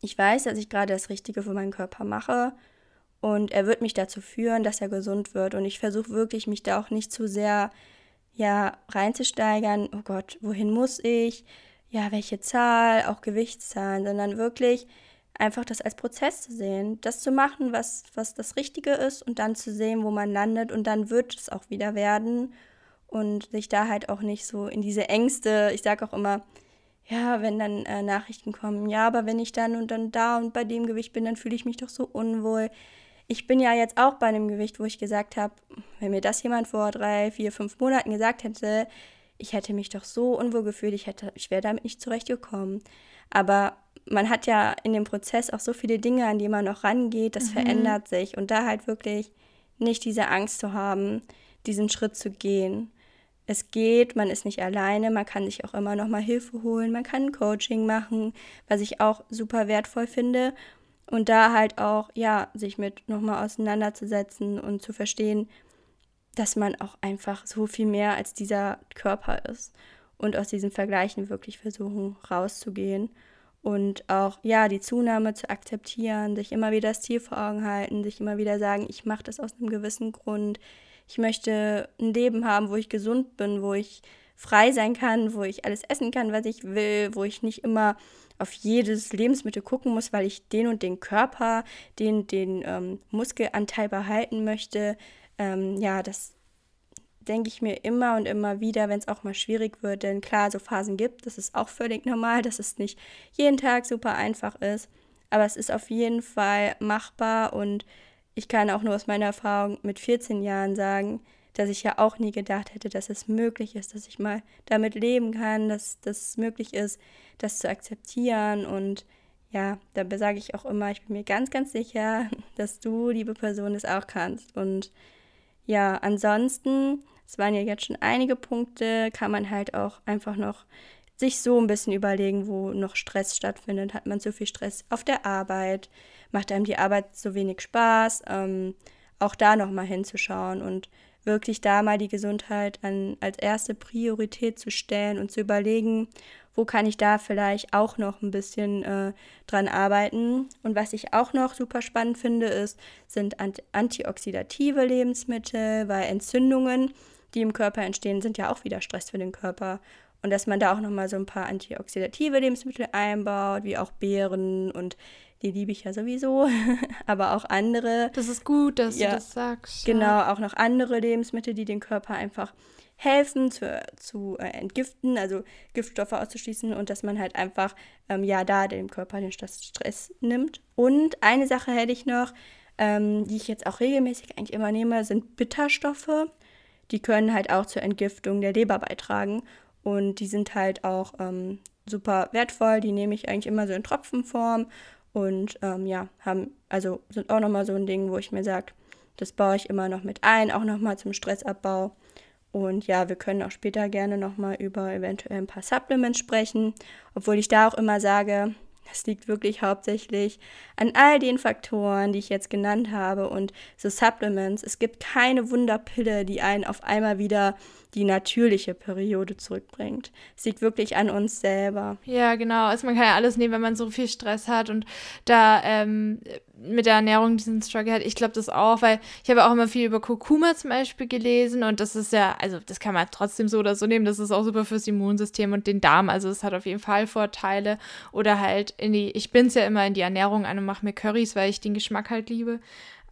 B: ich weiß, dass ich gerade das Richtige für meinen Körper mache und er wird mich dazu führen, dass er gesund wird und ich versuche wirklich, mich da auch nicht zu sehr ja reinzusteigern. Oh Gott, wohin muss ich? Ja, welche Zahl, auch Gewichtszahlen, sondern wirklich einfach das als Prozess zu sehen, das zu machen, was, was das Richtige ist und dann zu sehen, wo man landet und dann wird es auch wieder werden und sich da halt auch nicht so in diese Ängste, ich sage auch immer, ja, wenn dann äh, Nachrichten kommen, ja, aber wenn ich dann und dann da und bei dem Gewicht bin, dann fühle ich mich doch so unwohl. Ich bin ja jetzt auch bei einem Gewicht, wo ich gesagt habe, wenn mir das jemand vor drei, vier, fünf Monaten gesagt hätte, ich hätte mich doch so unwohl gefühlt, ich, hätte, ich wäre damit nicht zurechtgekommen. Aber man hat ja in dem Prozess auch so viele Dinge, an die man noch rangeht, das mhm. verändert sich. Und da halt wirklich nicht diese Angst zu haben, diesen Schritt zu gehen. Es geht, man ist nicht alleine, man kann sich auch immer noch mal Hilfe holen, man kann Coaching machen, was ich auch super wertvoll finde. Und da halt auch, ja, sich mit nochmal auseinanderzusetzen und zu verstehen, dass man auch einfach so viel mehr als dieser Körper ist. Und aus diesen Vergleichen wirklich versuchen rauszugehen. Und auch, ja, die Zunahme zu akzeptieren, sich immer wieder das Ziel vor Augen halten, sich immer wieder sagen, ich mache das aus einem gewissen Grund. Ich möchte ein Leben haben, wo ich gesund bin, wo ich frei sein kann, wo ich alles essen kann, was ich will, wo ich nicht immer auf jedes Lebensmittel gucken muss, weil ich den und den Körper, den, den ähm, Muskelanteil behalten möchte. Ähm, ja, das denke ich mir immer und immer wieder, wenn es auch mal schwierig wird. Denn klar, so Phasen gibt, das ist auch völlig normal, dass es nicht jeden Tag super einfach ist. Aber es ist auf jeden Fall machbar und ich kann auch nur aus meiner Erfahrung mit 14 Jahren sagen, dass ich ja auch nie gedacht hätte, dass es möglich ist, dass ich mal damit leben kann, dass das möglich ist, das zu akzeptieren. Und ja, dabei sage ich auch immer, ich bin mir ganz, ganz sicher, dass du, liebe Person, das auch kannst. Und ja, ansonsten, es waren ja jetzt schon einige Punkte, kann man halt auch einfach noch sich so ein bisschen überlegen, wo noch Stress stattfindet. Hat man zu viel Stress auf der Arbeit? Macht einem die Arbeit so wenig Spaß? Ähm, auch da nochmal hinzuschauen und wirklich da mal die Gesundheit an, als erste Priorität zu stellen und zu überlegen, wo kann ich da vielleicht auch noch ein bisschen äh, dran arbeiten. Und was ich auch noch super spannend finde, ist, sind antioxidative Lebensmittel, weil Entzündungen, die im Körper entstehen, sind ja auch wieder Stress für den Körper. Und dass man da auch nochmal so ein paar antioxidative Lebensmittel einbaut, wie auch Beeren und die liebe ich ja sowieso, aber auch andere.
A: Das ist gut, dass ja, du das sagst.
B: Genau, auch noch andere Lebensmittel, die den Körper einfach helfen zu, zu äh, entgiften, also Giftstoffe auszuschließen und dass man halt einfach, ähm, ja, da dem Körper den Stress nimmt. Und eine Sache hätte ich noch, ähm, die ich jetzt auch regelmäßig eigentlich immer nehme, sind Bitterstoffe. Die können halt auch zur Entgiftung der Leber beitragen und die sind halt auch ähm, super wertvoll. Die nehme ich eigentlich immer so in Tropfenform und ähm, ja, haben, also sind auch nochmal so ein Ding, wo ich mir sage, das baue ich immer noch mit ein, auch nochmal zum Stressabbau. Und ja, wir können auch später gerne nochmal über eventuell ein paar Supplements sprechen, obwohl ich da auch immer sage, das liegt wirklich hauptsächlich an all den Faktoren, die ich jetzt genannt habe und so Supplements. Es gibt keine Wunderpille, die einen auf einmal wieder die natürliche Periode zurückbringt. Es liegt wirklich an uns selber.
A: Ja, genau. Also man kann ja alles nehmen, wenn man so viel Stress hat und da ähm, mit der Ernährung diesen Struggle hat. Ich glaube das auch, weil ich habe auch immer viel über Kurkuma zum Beispiel gelesen und das ist ja, also das kann man trotzdem so oder so nehmen. Das ist auch super fürs Immunsystem und den Darm. Also es hat auf jeden Fall Vorteile. Oder halt in die, ich bin es ja immer in die Ernährung an und mache mir Currys, weil ich den Geschmack halt liebe.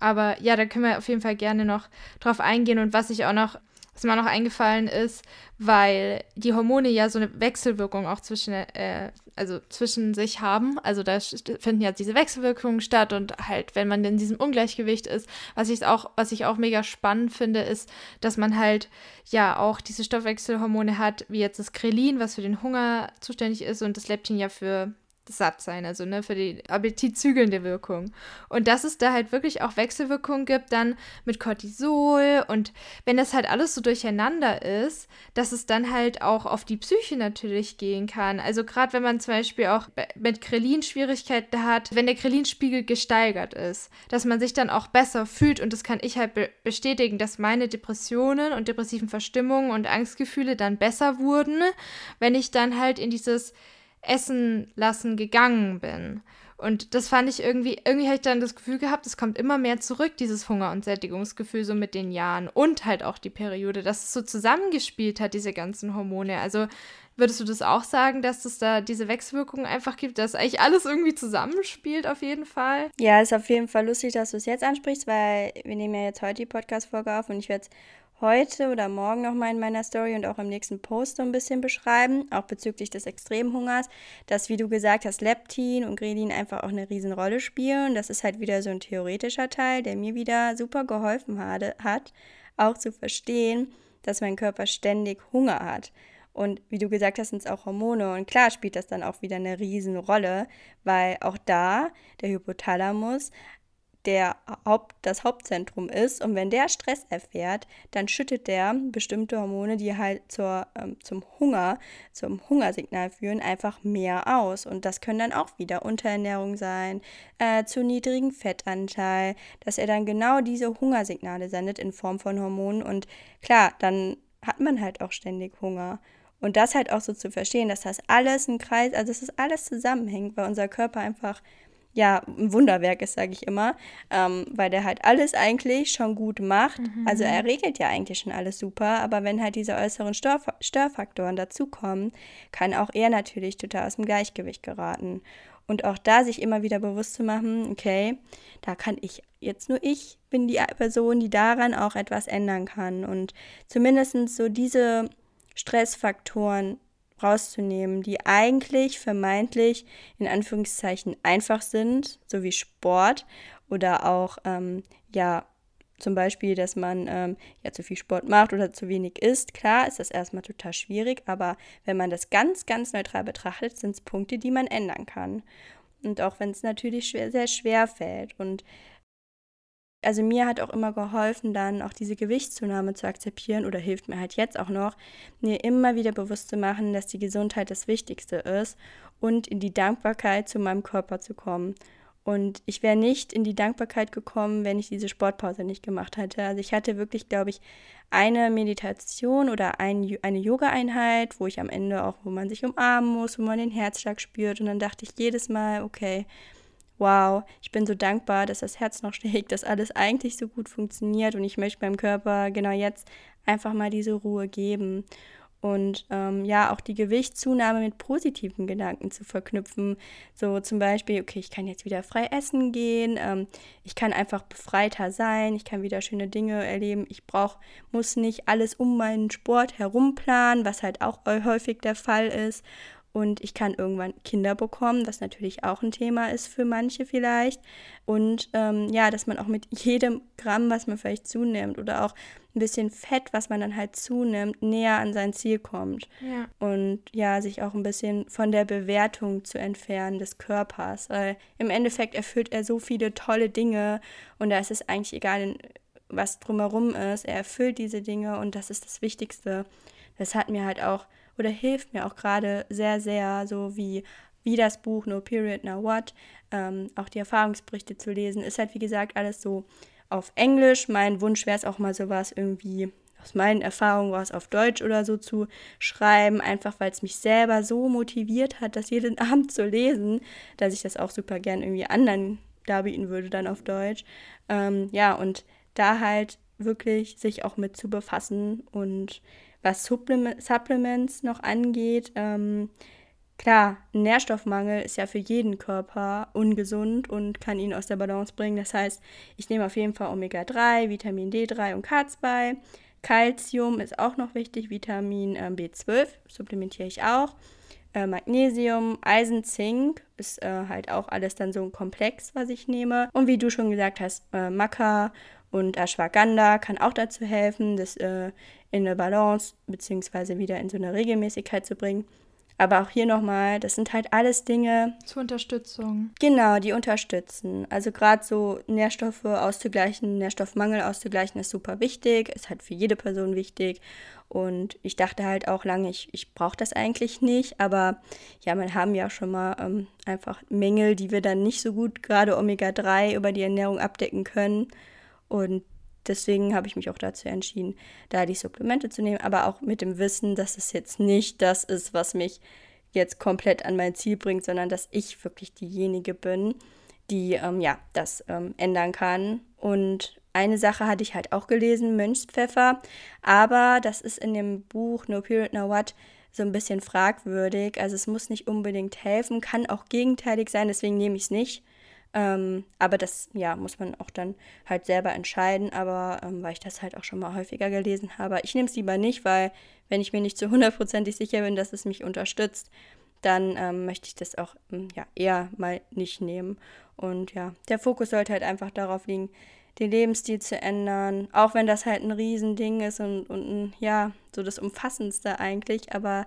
A: Aber ja, da können wir auf jeden Fall gerne noch drauf eingehen. Und was ich auch noch was mir noch eingefallen ist, weil die Hormone ja so eine Wechselwirkung auch zwischen, äh, also zwischen sich haben. Also da finden ja diese Wechselwirkungen statt und halt, wenn man in diesem Ungleichgewicht ist, was ich auch, was ich auch mega spannend finde, ist, dass man halt ja auch diese Stoffwechselhormone hat, wie jetzt das Krelin, was für den Hunger zuständig ist und das Leptin ja für satt sein, also ne, für die appetitzügelnde Wirkung. Und dass es da halt wirklich auch Wechselwirkungen gibt, dann mit Cortisol und wenn das halt alles so durcheinander ist, dass es dann halt auch auf die Psyche natürlich gehen kann. Also gerade wenn man zum Beispiel auch mit Krelin Schwierigkeiten hat, wenn der Krelinspiegel gesteigert ist, dass man sich dann auch besser fühlt und das kann ich halt be bestätigen, dass meine Depressionen und depressiven Verstimmungen und Angstgefühle dann besser wurden, wenn ich dann halt in dieses essen lassen gegangen bin. Und das fand ich irgendwie, irgendwie habe ich dann das Gefühl gehabt, es kommt immer mehr zurück, dieses Hunger- und Sättigungsgefühl so mit den Jahren und halt auch die Periode, dass es so zusammengespielt hat, diese ganzen Hormone. Also würdest du das auch sagen, dass es da diese Wechselwirkungen einfach gibt, dass eigentlich alles irgendwie zusammenspielt auf jeden Fall?
B: Ja, ist auf jeden Fall lustig, dass du es jetzt ansprichst, weil wir nehmen ja jetzt heute die Podcast-Folge auf und ich werde es heute oder morgen nochmal in meiner Story und auch im nächsten Post so ein bisschen beschreiben, auch bezüglich des Extremhungers, dass, wie du gesagt hast, Leptin und Grelin einfach auch eine Riesenrolle spielen. Das ist halt wieder so ein theoretischer Teil, der mir wieder super geholfen hat, auch zu verstehen, dass mein Körper ständig Hunger hat. Und wie du gesagt hast, sind es auch Hormone. Und klar spielt das dann auch wieder eine Riesenrolle, weil auch da der Hypothalamus der Haupt, das Hauptzentrum ist. Und wenn der Stress erfährt, dann schüttet der bestimmte Hormone, die halt zur, ähm, zum Hunger, zum Hungersignal führen, einfach mehr aus. Und das können dann auch wieder Unterernährung sein, äh, zu niedrigen Fettanteil, dass er dann genau diese Hungersignale sendet in Form von Hormonen. Und klar, dann hat man halt auch ständig Hunger. Und das halt auch so zu verstehen, dass das alles ein Kreis, also dass das alles zusammenhängt, weil unser Körper einfach ja, ein Wunderwerk ist, sage ich immer, ähm, weil der halt alles eigentlich schon gut macht. Mhm. Also er regelt ja eigentlich schon alles super, aber wenn halt diese äußeren Störf Störfaktoren dazukommen, kann auch er natürlich total aus dem Gleichgewicht geraten. Und auch da sich immer wieder bewusst zu machen, okay, da kann ich, jetzt nur ich bin die Person, die daran auch etwas ändern kann. Und zumindest so diese Stressfaktoren rauszunehmen, die eigentlich vermeintlich in Anführungszeichen einfach sind, so wie Sport oder auch ähm, ja zum Beispiel, dass man ähm, ja zu viel Sport macht oder zu wenig isst. Klar ist das erstmal total schwierig, aber wenn man das ganz, ganz neutral betrachtet, sind es Punkte, die man ändern kann. Und auch wenn es natürlich schwer, sehr schwer fällt. Und also mir hat auch immer geholfen, dann auch diese Gewichtszunahme zu akzeptieren oder hilft mir halt jetzt auch noch, mir immer wieder bewusst zu machen, dass die Gesundheit das Wichtigste ist und in die Dankbarkeit zu meinem Körper zu kommen. Und ich wäre nicht in die Dankbarkeit gekommen, wenn ich diese Sportpause nicht gemacht hätte. Also ich hatte wirklich, glaube ich, eine Meditation oder ein, eine Yoga-Einheit, wo ich am Ende auch, wo man sich umarmen muss, wo man den Herzschlag spürt. Und dann dachte ich jedes Mal, okay, wow, ich bin so dankbar, dass das Herz noch schlägt, dass alles eigentlich so gut funktioniert und ich möchte meinem Körper genau jetzt einfach mal diese Ruhe geben. Und ähm, ja, auch die Gewichtszunahme mit positiven Gedanken zu verknüpfen. So zum Beispiel, okay, ich kann jetzt wieder frei essen gehen, ähm, ich kann einfach befreiter sein, ich kann wieder schöne Dinge erleben. Ich brauch, muss nicht alles um meinen Sport herum planen, was halt auch häufig der Fall ist und ich kann irgendwann Kinder bekommen, was natürlich auch ein Thema ist für manche vielleicht. Und ähm, ja, dass man auch mit jedem Gramm, was man vielleicht zunimmt oder auch ein bisschen Fett, was man dann halt zunimmt, näher an sein Ziel kommt. Ja. Und ja, sich auch ein bisschen von der Bewertung zu entfernen des Körpers. Weil im Endeffekt erfüllt er so viele tolle Dinge und da ist es eigentlich egal, was drumherum ist. Er erfüllt diese Dinge und das ist das Wichtigste. Das hat mir halt auch oder hilft mir auch gerade sehr, sehr, so wie, wie das Buch No Period, Now What, ähm, auch die Erfahrungsberichte zu lesen. Ist halt, wie gesagt, alles so auf Englisch. Mein Wunsch wäre es auch mal sowas irgendwie aus meinen Erfahrungen was auf Deutsch oder so zu schreiben, einfach weil es mich selber so motiviert hat, das jeden Abend zu lesen, dass ich das auch super gern irgendwie anderen darbieten würde, dann auf Deutsch. Ähm, ja, und da halt wirklich sich auch mit zu befassen und was Supplements noch angeht, ähm, klar, Nährstoffmangel ist ja für jeden Körper ungesund und kann ihn aus der Balance bringen. Das heißt, ich nehme auf jeden Fall Omega-3, Vitamin D3 und K2. Calcium ist auch noch wichtig, Vitamin äh, B12 supplementiere ich auch. Äh, Magnesium, Eisen, Zink ist äh, halt auch alles dann so ein Komplex, was ich nehme. Und wie du schon gesagt hast, äh, Maca und Ashwagandha kann auch dazu helfen, das äh, in eine Balance bzw. wieder in so eine Regelmäßigkeit zu bringen. Aber auch hier nochmal, das sind halt alles Dinge.
A: Zur Unterstützung.
B: Genau, die unterstützen. Also gerade so Nährstoffe auszugleichen, Nährstoffmangel auszugleichen, ist super wichtig, ist halt für jede Person wichtig. Und ich dachte halt auch lange, ich, ich brauche das eigentlich nicht. Aber ja, wir haben ja schon mal ähm, einfach Mängel, die wir dann nicht so gut, gerade Omega-3, über die Ernährung abdecken können. Und deswegen habe ich mich auch dazu entschieden, da die Supplemente zu nehmen, aber auch mit dem Wissen, dass es jetzt nicht das ist, was mich jetzt komplett an mein Ziel bringt, sondern dass ich wirklich diejenige bin, die ähm, ja das ähm, ändern kann. Und eine Sache hatte ich halt auch gelesen, Mönchspfeffer, aber das ist in dem Buch No Period No What so ein bisschen fragwürdig. Also es muss nicht unbedingt helfen, kann auch gegenteilig sein, deswegen nehme ich es nicht. Ähm, aber das, ja, muss man auch dann halt selber entscheiden. Aber ähm, weil ich das halt auch schon mal häufiger gelesen habe, ich nehme es lieber nicht, weil wenn ich mir nicht zu hundertprozentig sicher bin, dass es mich unterstützt, dann ähm, möchte ich das auch hm, ja, eher mal nicht nehmen. Und ja, der Fokus sollte halt einfach darauf liegen, den Lebensstil zu ändern. Auch wenn das halt ein Riesending ist und, und ein, ja, so das Umfassendste eigentlich, aber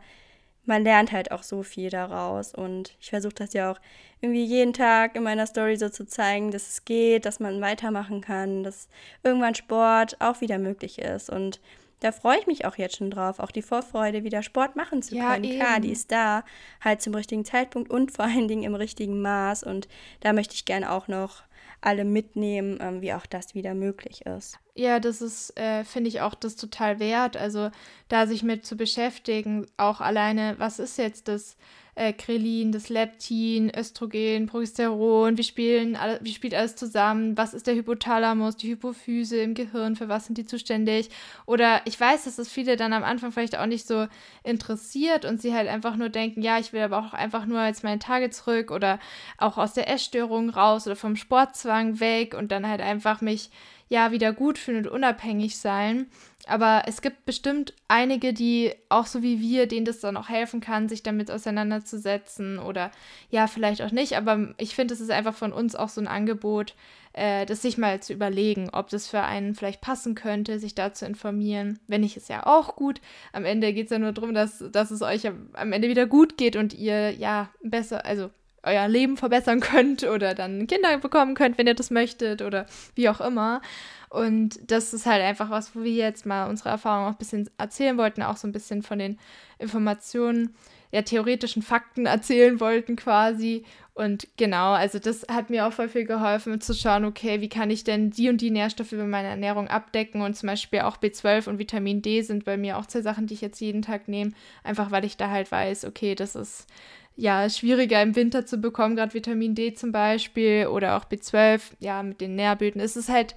B: man lernt halt auch so viel daraus. Und ich versuche das ja auch irgendwie jeden Tag in meiner Story so zu zeigen, dass es geht, dass man weitermachen kann, dass irgendwann Sport auch wieder möglich ist. Und da freue ich mich auch jetzt schon drauf, auch die Vorfreude, wieder Sport machen zu können. Ja, Klar, die ist da, halt zum richtigen Zeitpunkt und vor allen Dingen im richtigen Maß. Und da möchte ich gerne auch noch alle mitnehmen, ähm, wie auch das wieder möglich ist.
A: Ja, das ist, äh, finde ich auch das total wert. Also da sich mit zu beschäftigen, auch alleine, was ist jetzt das äh, Krelin, das Leptin, Östrogen, Progesteron, wie, spielen wie spielt alles zusammen, was ist der Hypothalamus, die Hypophyse im Gehirn, für was sind die zuständig? Oder ich weiß, dass das viele dann am Anfang vielleicht auch nicht so interessiert und sie halt einfach nur denken, ja, ich will aber auch einfach nur jetzt meine Tage zurück oder auch aus der Essstörung raus oder vom Sportzwang weg und dann halt einfach mich ja wieder gut fühlen und unabhängig sein. Aber es gibt bestimmt einige, die auch so wie wir, denen das dann auch helfen kann, sich damit auseinanderzusetzen oder ja, vielleicht auch nicht. Aber ich finde, es ist einfach von uns auch so ein Angebot, äh, das sich mal zu überlegen, ob das für einen vielleicht passen könnte, sich da zu informieren. Wenn nicht, ist ja auch gut. Am Ende geht es ja nur darum, dass, dass es euch am Ende wieder gut geht und ihr ja besser, also euer Leben verbessern könnt oder dann Kinder bekommen könnt, wenn ihr das möchtet oder wie auch immer. Und das ist halt einfach was, wo wir jetzt mal unsere Erfahrungen auch ein bisschen erzählen wollten, auch so ein bisschen von den Informationen, ja, theoretischen Fakten erzählen wollten quasi. Und genau, also das hat mir auch voll viel geholfen, zu schauen, okay, wie kann ich denn die und die Nährstoffe über meine Ernährung abdecken? Und zum Beispiel auch B12 und Vitamin D sind bei mir auch zwei Sachen, die ich jetzt jeden Tag nehme, einfach weil ich da halt weiß, okay, das ist ja, schwieriger im Winter zu bekommen, gerade Vitamin D zum Beispiel oder auch B12, ja, mit den Nährblüten. Es ist halt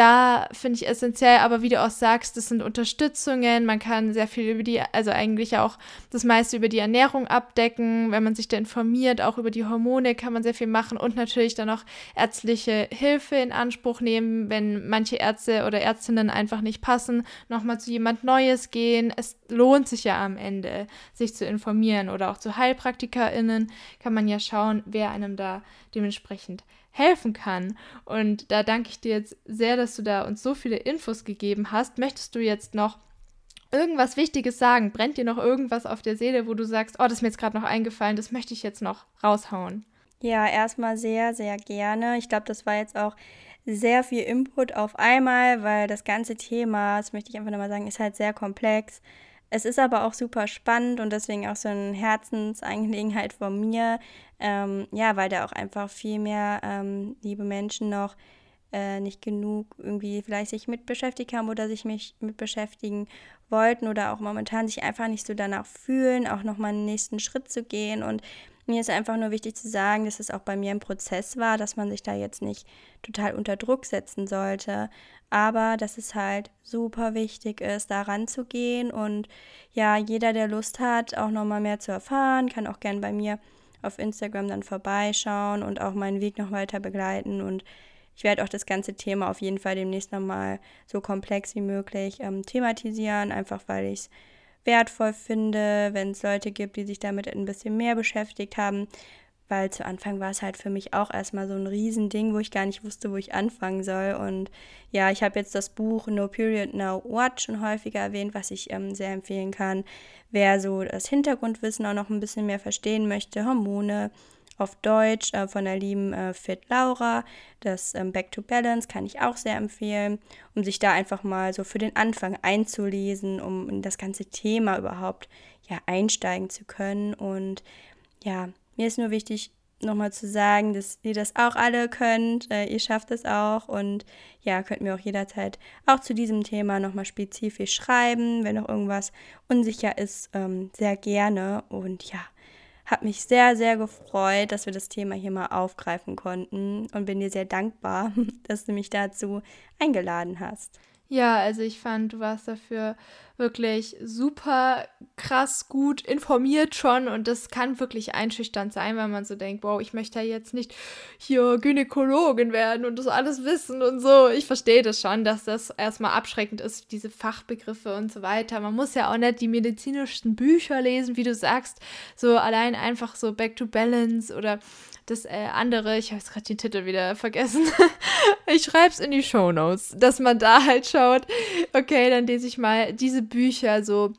A: da finde ich essentiell, aber wie du auch sagst, das sind Unterstützungen. Man kann sehr viel über die, also eigentlich auch das meiste über die Ernährung abdecken. Wenn man sich da informiert, auch über die Hormone kann man sehr viel machen und natürlich dann auch ärztliche Hilfe in Anspruch nehmen, wenn manche Ärzte oder Ärztinnen einfach nicht passen, nochmal zu jemand Neues gehen. Es lohnt sich ja am Ende, sich zu informieren oder auch zu HeilpraktikerInnen kann man ja schauen, wer einem da dementsprechend helfen kann. Und da danke ich dir jetzt sehr, dass du da uns so viele Infos gegeben hast. Möchtest du jetzt noch irgendwas Wichtiges sagen? Brennt dir noch irgendwas auf der Seele, wo du sagst, oh, das ist mir jetzt gerade noch eingefallen, das möchte ich jetzt noch raushauen?
B: Ja, erstmal sehr, sehr gerne. Ich glaube, das war jetzt auch sehr viel Input auf einmal, weil das ganze Thema, das möchte ich einfach nochmal sagen, ist halt sehr komplex. Es ist aber auch super spannend und deswegen auch so eine Herzensangelegenheit von mir. Ähm, ja, weil da auch einfach viel mehr ähm, liebe Menschen noch äh, nicht genug irgendwie vielleicht sich mit beschäftigt haben oder sich mich mit beschäftigen wollten oder auch momentan sich einfach nicht so danach fühlen, auch nochmal einen nächsten Schritt zu gehen. Und mir ist einfach nur wichtig zu sagen, dass es auch bei mir ein Prozess war, dass man sich da jetzt nicht total unter Druck setzen sollte, aber dass es halt super wichtig ist, da ranzugehen und ja, jeder, der Lust hat, auch nochmal mehr zu erfahren, kann auch gern bei mir auf Instagram dann vorbeischauen und auch meinen Weg noch weiter begleiten. Und ich werde auch das ganze Thema auf jeden Fall demnächst nochmal so komplex wie möglich ähm, thematisieren, einfach weil ich es wertvoll finde, wenn es Leute gibt, die sich damit ein bisschen mehr beschäftigt haben, weil zu Anfang war es halt für mich auch erstmal so ein Riesending, wo ich gar nicht wusste, wo ich anfangen soll. Und ja, ich habe jetzt das Buch No Period Now What schon häufiger erwähnt, was ich ähm, sehr empfehlen kann. Wer so das Hintergrundwissen auch noch ein bisschen mehr verstehen möchte, Hormone auf Deutsch äh, von der lieben äh, Fit Laura, das ähm, Back to Balance kann ich auch sehr empfehlen, um sich da einfach mal so für den Anfang einzulesen, um in das ganze Thema überhaupt ja einsteigen zu können und ja, mir ist nur wichtig, nochmal zu sagen, dass ihr das auch alle könnt. Äh, ihr schafft es auch und ja, könnt mir auch jederzeit auch zu diesem Thema nochmal spezifisch schreiben, wenn noch irgendwas unsicher ist, ähm, sehr gerne. Und ja, hat mich sehr, sehr gefreut, dass wir das Thema hier mal aufgreifen konnten und bin dir sehr dankbar, dass du mich dazu eingeladen hast.
A: Ja, also ich fand, du warst dafür wirklich super krass gut informiert schon und das kann wirklich einschüchternd sein, weil man so denkt, wow, ich möchte ja jetzt nicht hier Gynäkologin werden und das alles wissen und so. Ich verstehe das schon, dass das erstmal abschreckend ist, diese Fachbegriffe und so weiter. Man muss ja auch nicht die medizinischen Bücher lesen, wie du sagst, so allein einfach so Back to Balance oder das äh, andere, ich habe jetzt gerade den Titel wieder vergessen. ich schreibe es in die Show Notes, dass man da halt schaut. Okay, dann lese ich mal diese Bücher so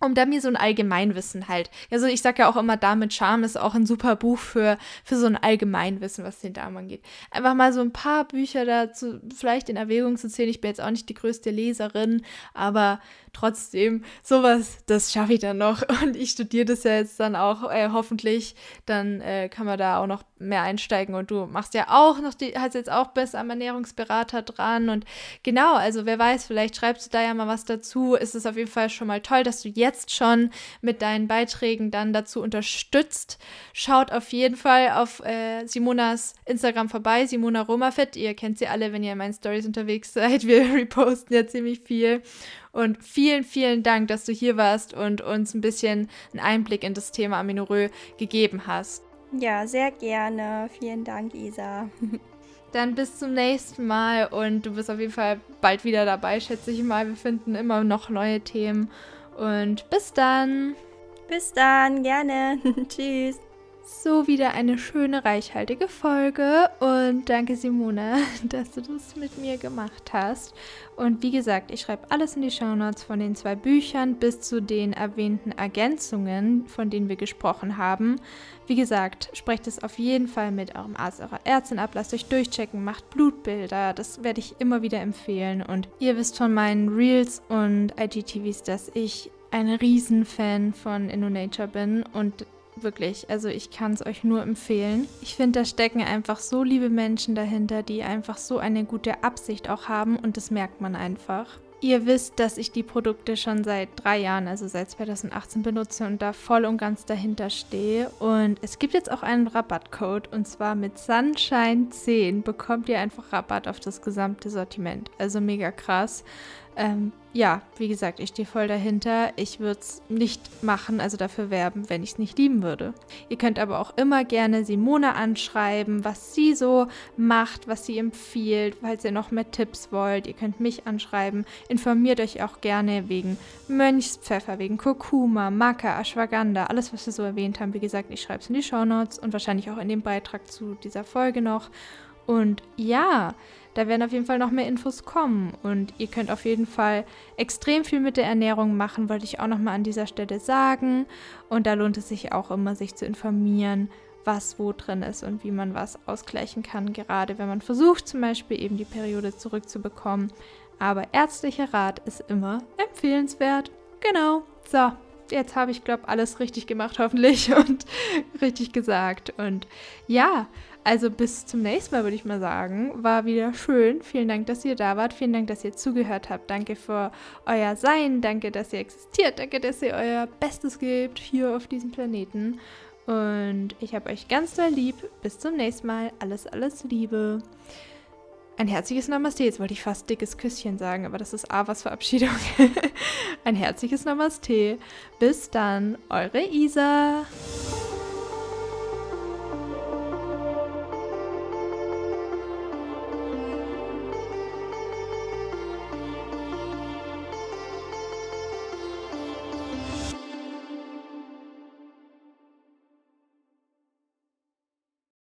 A: um da mir so ein Allgemeinwissen halt. Also ich sage ja auch immer, damit Charme ist auch ein super Buch für, für so ein Allgemeinwissen, was den Damen angeht. Einfach mal so ein paar Bücher dazu vielleicht in Erwägung zu ziehen. Ich bin jetzt auch nicht die größte Leserin, aber trotzdem, sowas, das schaffe ich dann noch. Und ich studiere das ja jetzt dann auch äh, hoffentlich. Dann äh, kann man da auch noch mehr einsteigen. Und du machst ja auch noch, die, hast jetzt auch besser am Ernährungsberater dran. Und genau, also wer weiß, vielleicht schreibst du da ja mal was dazu. Ist es auf jeden Fall schon mal toll, dass du jetzt schon mit deinen Beiträgen dann dazu unterstützt. Schaut auf jeden Fall auf äh, Simonas Instagram vorbei, Simona Romafit. Ihr kennt sie alle, wenn ihr in meinen Stories unterwegs seid. Wir reposten ja ziemlich viel. Und vielen, vielen Dank, dass du hier warst und uns ein bisschen einen Einblick in das Thema Aminorö gegeben hast.
B: Ja, sehr gerne. Vielen Dank, Isa.
A: Dann bis zum nächsten Mal und du bist auf jeden Fall bald wieder dabei, schätze ich mal. Wir finden immer noch neue Themen. Und bis dann.
B: Bis dann, gerne. Tschüss.
A: So wieder eine schöne, reichhaltige Folge und danke Simone, dass du das mit mir gemacht hast. Und wie gesagt, ich schreibe alles in die Shownotes von den zwei Büchern bis zu den erwähnten Ergänzungen, von denen wir gesprochen haben. Wie gesagt, sprecht es auf jeden Fall mit eurem Arzt, eurer Ärztin ab, lasst euch durchchecken, macht Blutbilder, das werde ich immer wieder empfehlen. Und ihr wisst von meinen Reels und IGTVs, dass ich ein Riesenfan von InnoNature bin und Wirklich, also ich kann es euch nur empfehlen. Ich finde, da stecken einfach so liebe Menschen dahinter, die einfach so eine gute Absicht auch haben und das merkt man einfach. Ihr wisst, dass ich die Produkte schon seit drei Jahren, also seit 2018 benutze und da voll und ganz dahinter stehe. Und es gibt jetzt auch einen Rabattcode und zwar mit Sunshine10 bekommt ihr einfach Rabatt auf das gesamte Sortiment. Also mega krass. Ähm, ja, wie gesagt, ich stehe voll dahinter. Ich würde es nicht machen, also dafür werben, wenn ich es nicht lieben würde. Ihr könnt aber auch immer gerne Simone anschreiben, was sie so macht, was sie empfiehlt, falls ihr noch mehr Tipps wollt. Ihr könnt mich anschreiben. Informiert euch auch gerne wegen Mönchspfeffer, wegen Kurkuma, Maca, Ashwagandha, alles, was wir so erwähnt haben. Wie gesagt, ich schreibe es in die Shownotes und wahrscheinlich auch in dem Beitrag zu dieser Folge noch. Und ja, da werden auf jeden Fall noch mehr Infos kommen und ihr könnt auf jeden Fall extrem viel mit der Ernährung machen, wollte ich auch noch mal an dieser Stelle sagen. Und da lohnt es sich auch immer, sich zu informieren, was wo drin ist und wie man was ausgleichen kann, gerade wenn man versucht, zum Beispiel eben die Periode zurückzubekommen. Aber ärztlicher Rat ist immer empfehlenswert. Genau. So, jetzt habe ich, glaube alles richtig gemacht, hoffentlich, und richtig gesagt. Und ja, also bis zum nächsten Mal, würde ich mal sagen. War wieder schön. Vielen Dank, dass ihr da wart. Vielen Dank, dass ihr zugehört habt. Danke für euer Sein. Danke, dass ihr existiert. Danke, dass ihr euer Bestes gebt hier auf diesem Planeten. Und ich habe euch ganz doll lieb. Bis zum nächsten Mal. Alles, alles Liebe. Ein herzliches Namaste. Jetzt wollte ich fast dickes Küsschen sagen, aber das ist A was Verabschiedung. Ein herzliches Namaste. Bis dann, eure Isa.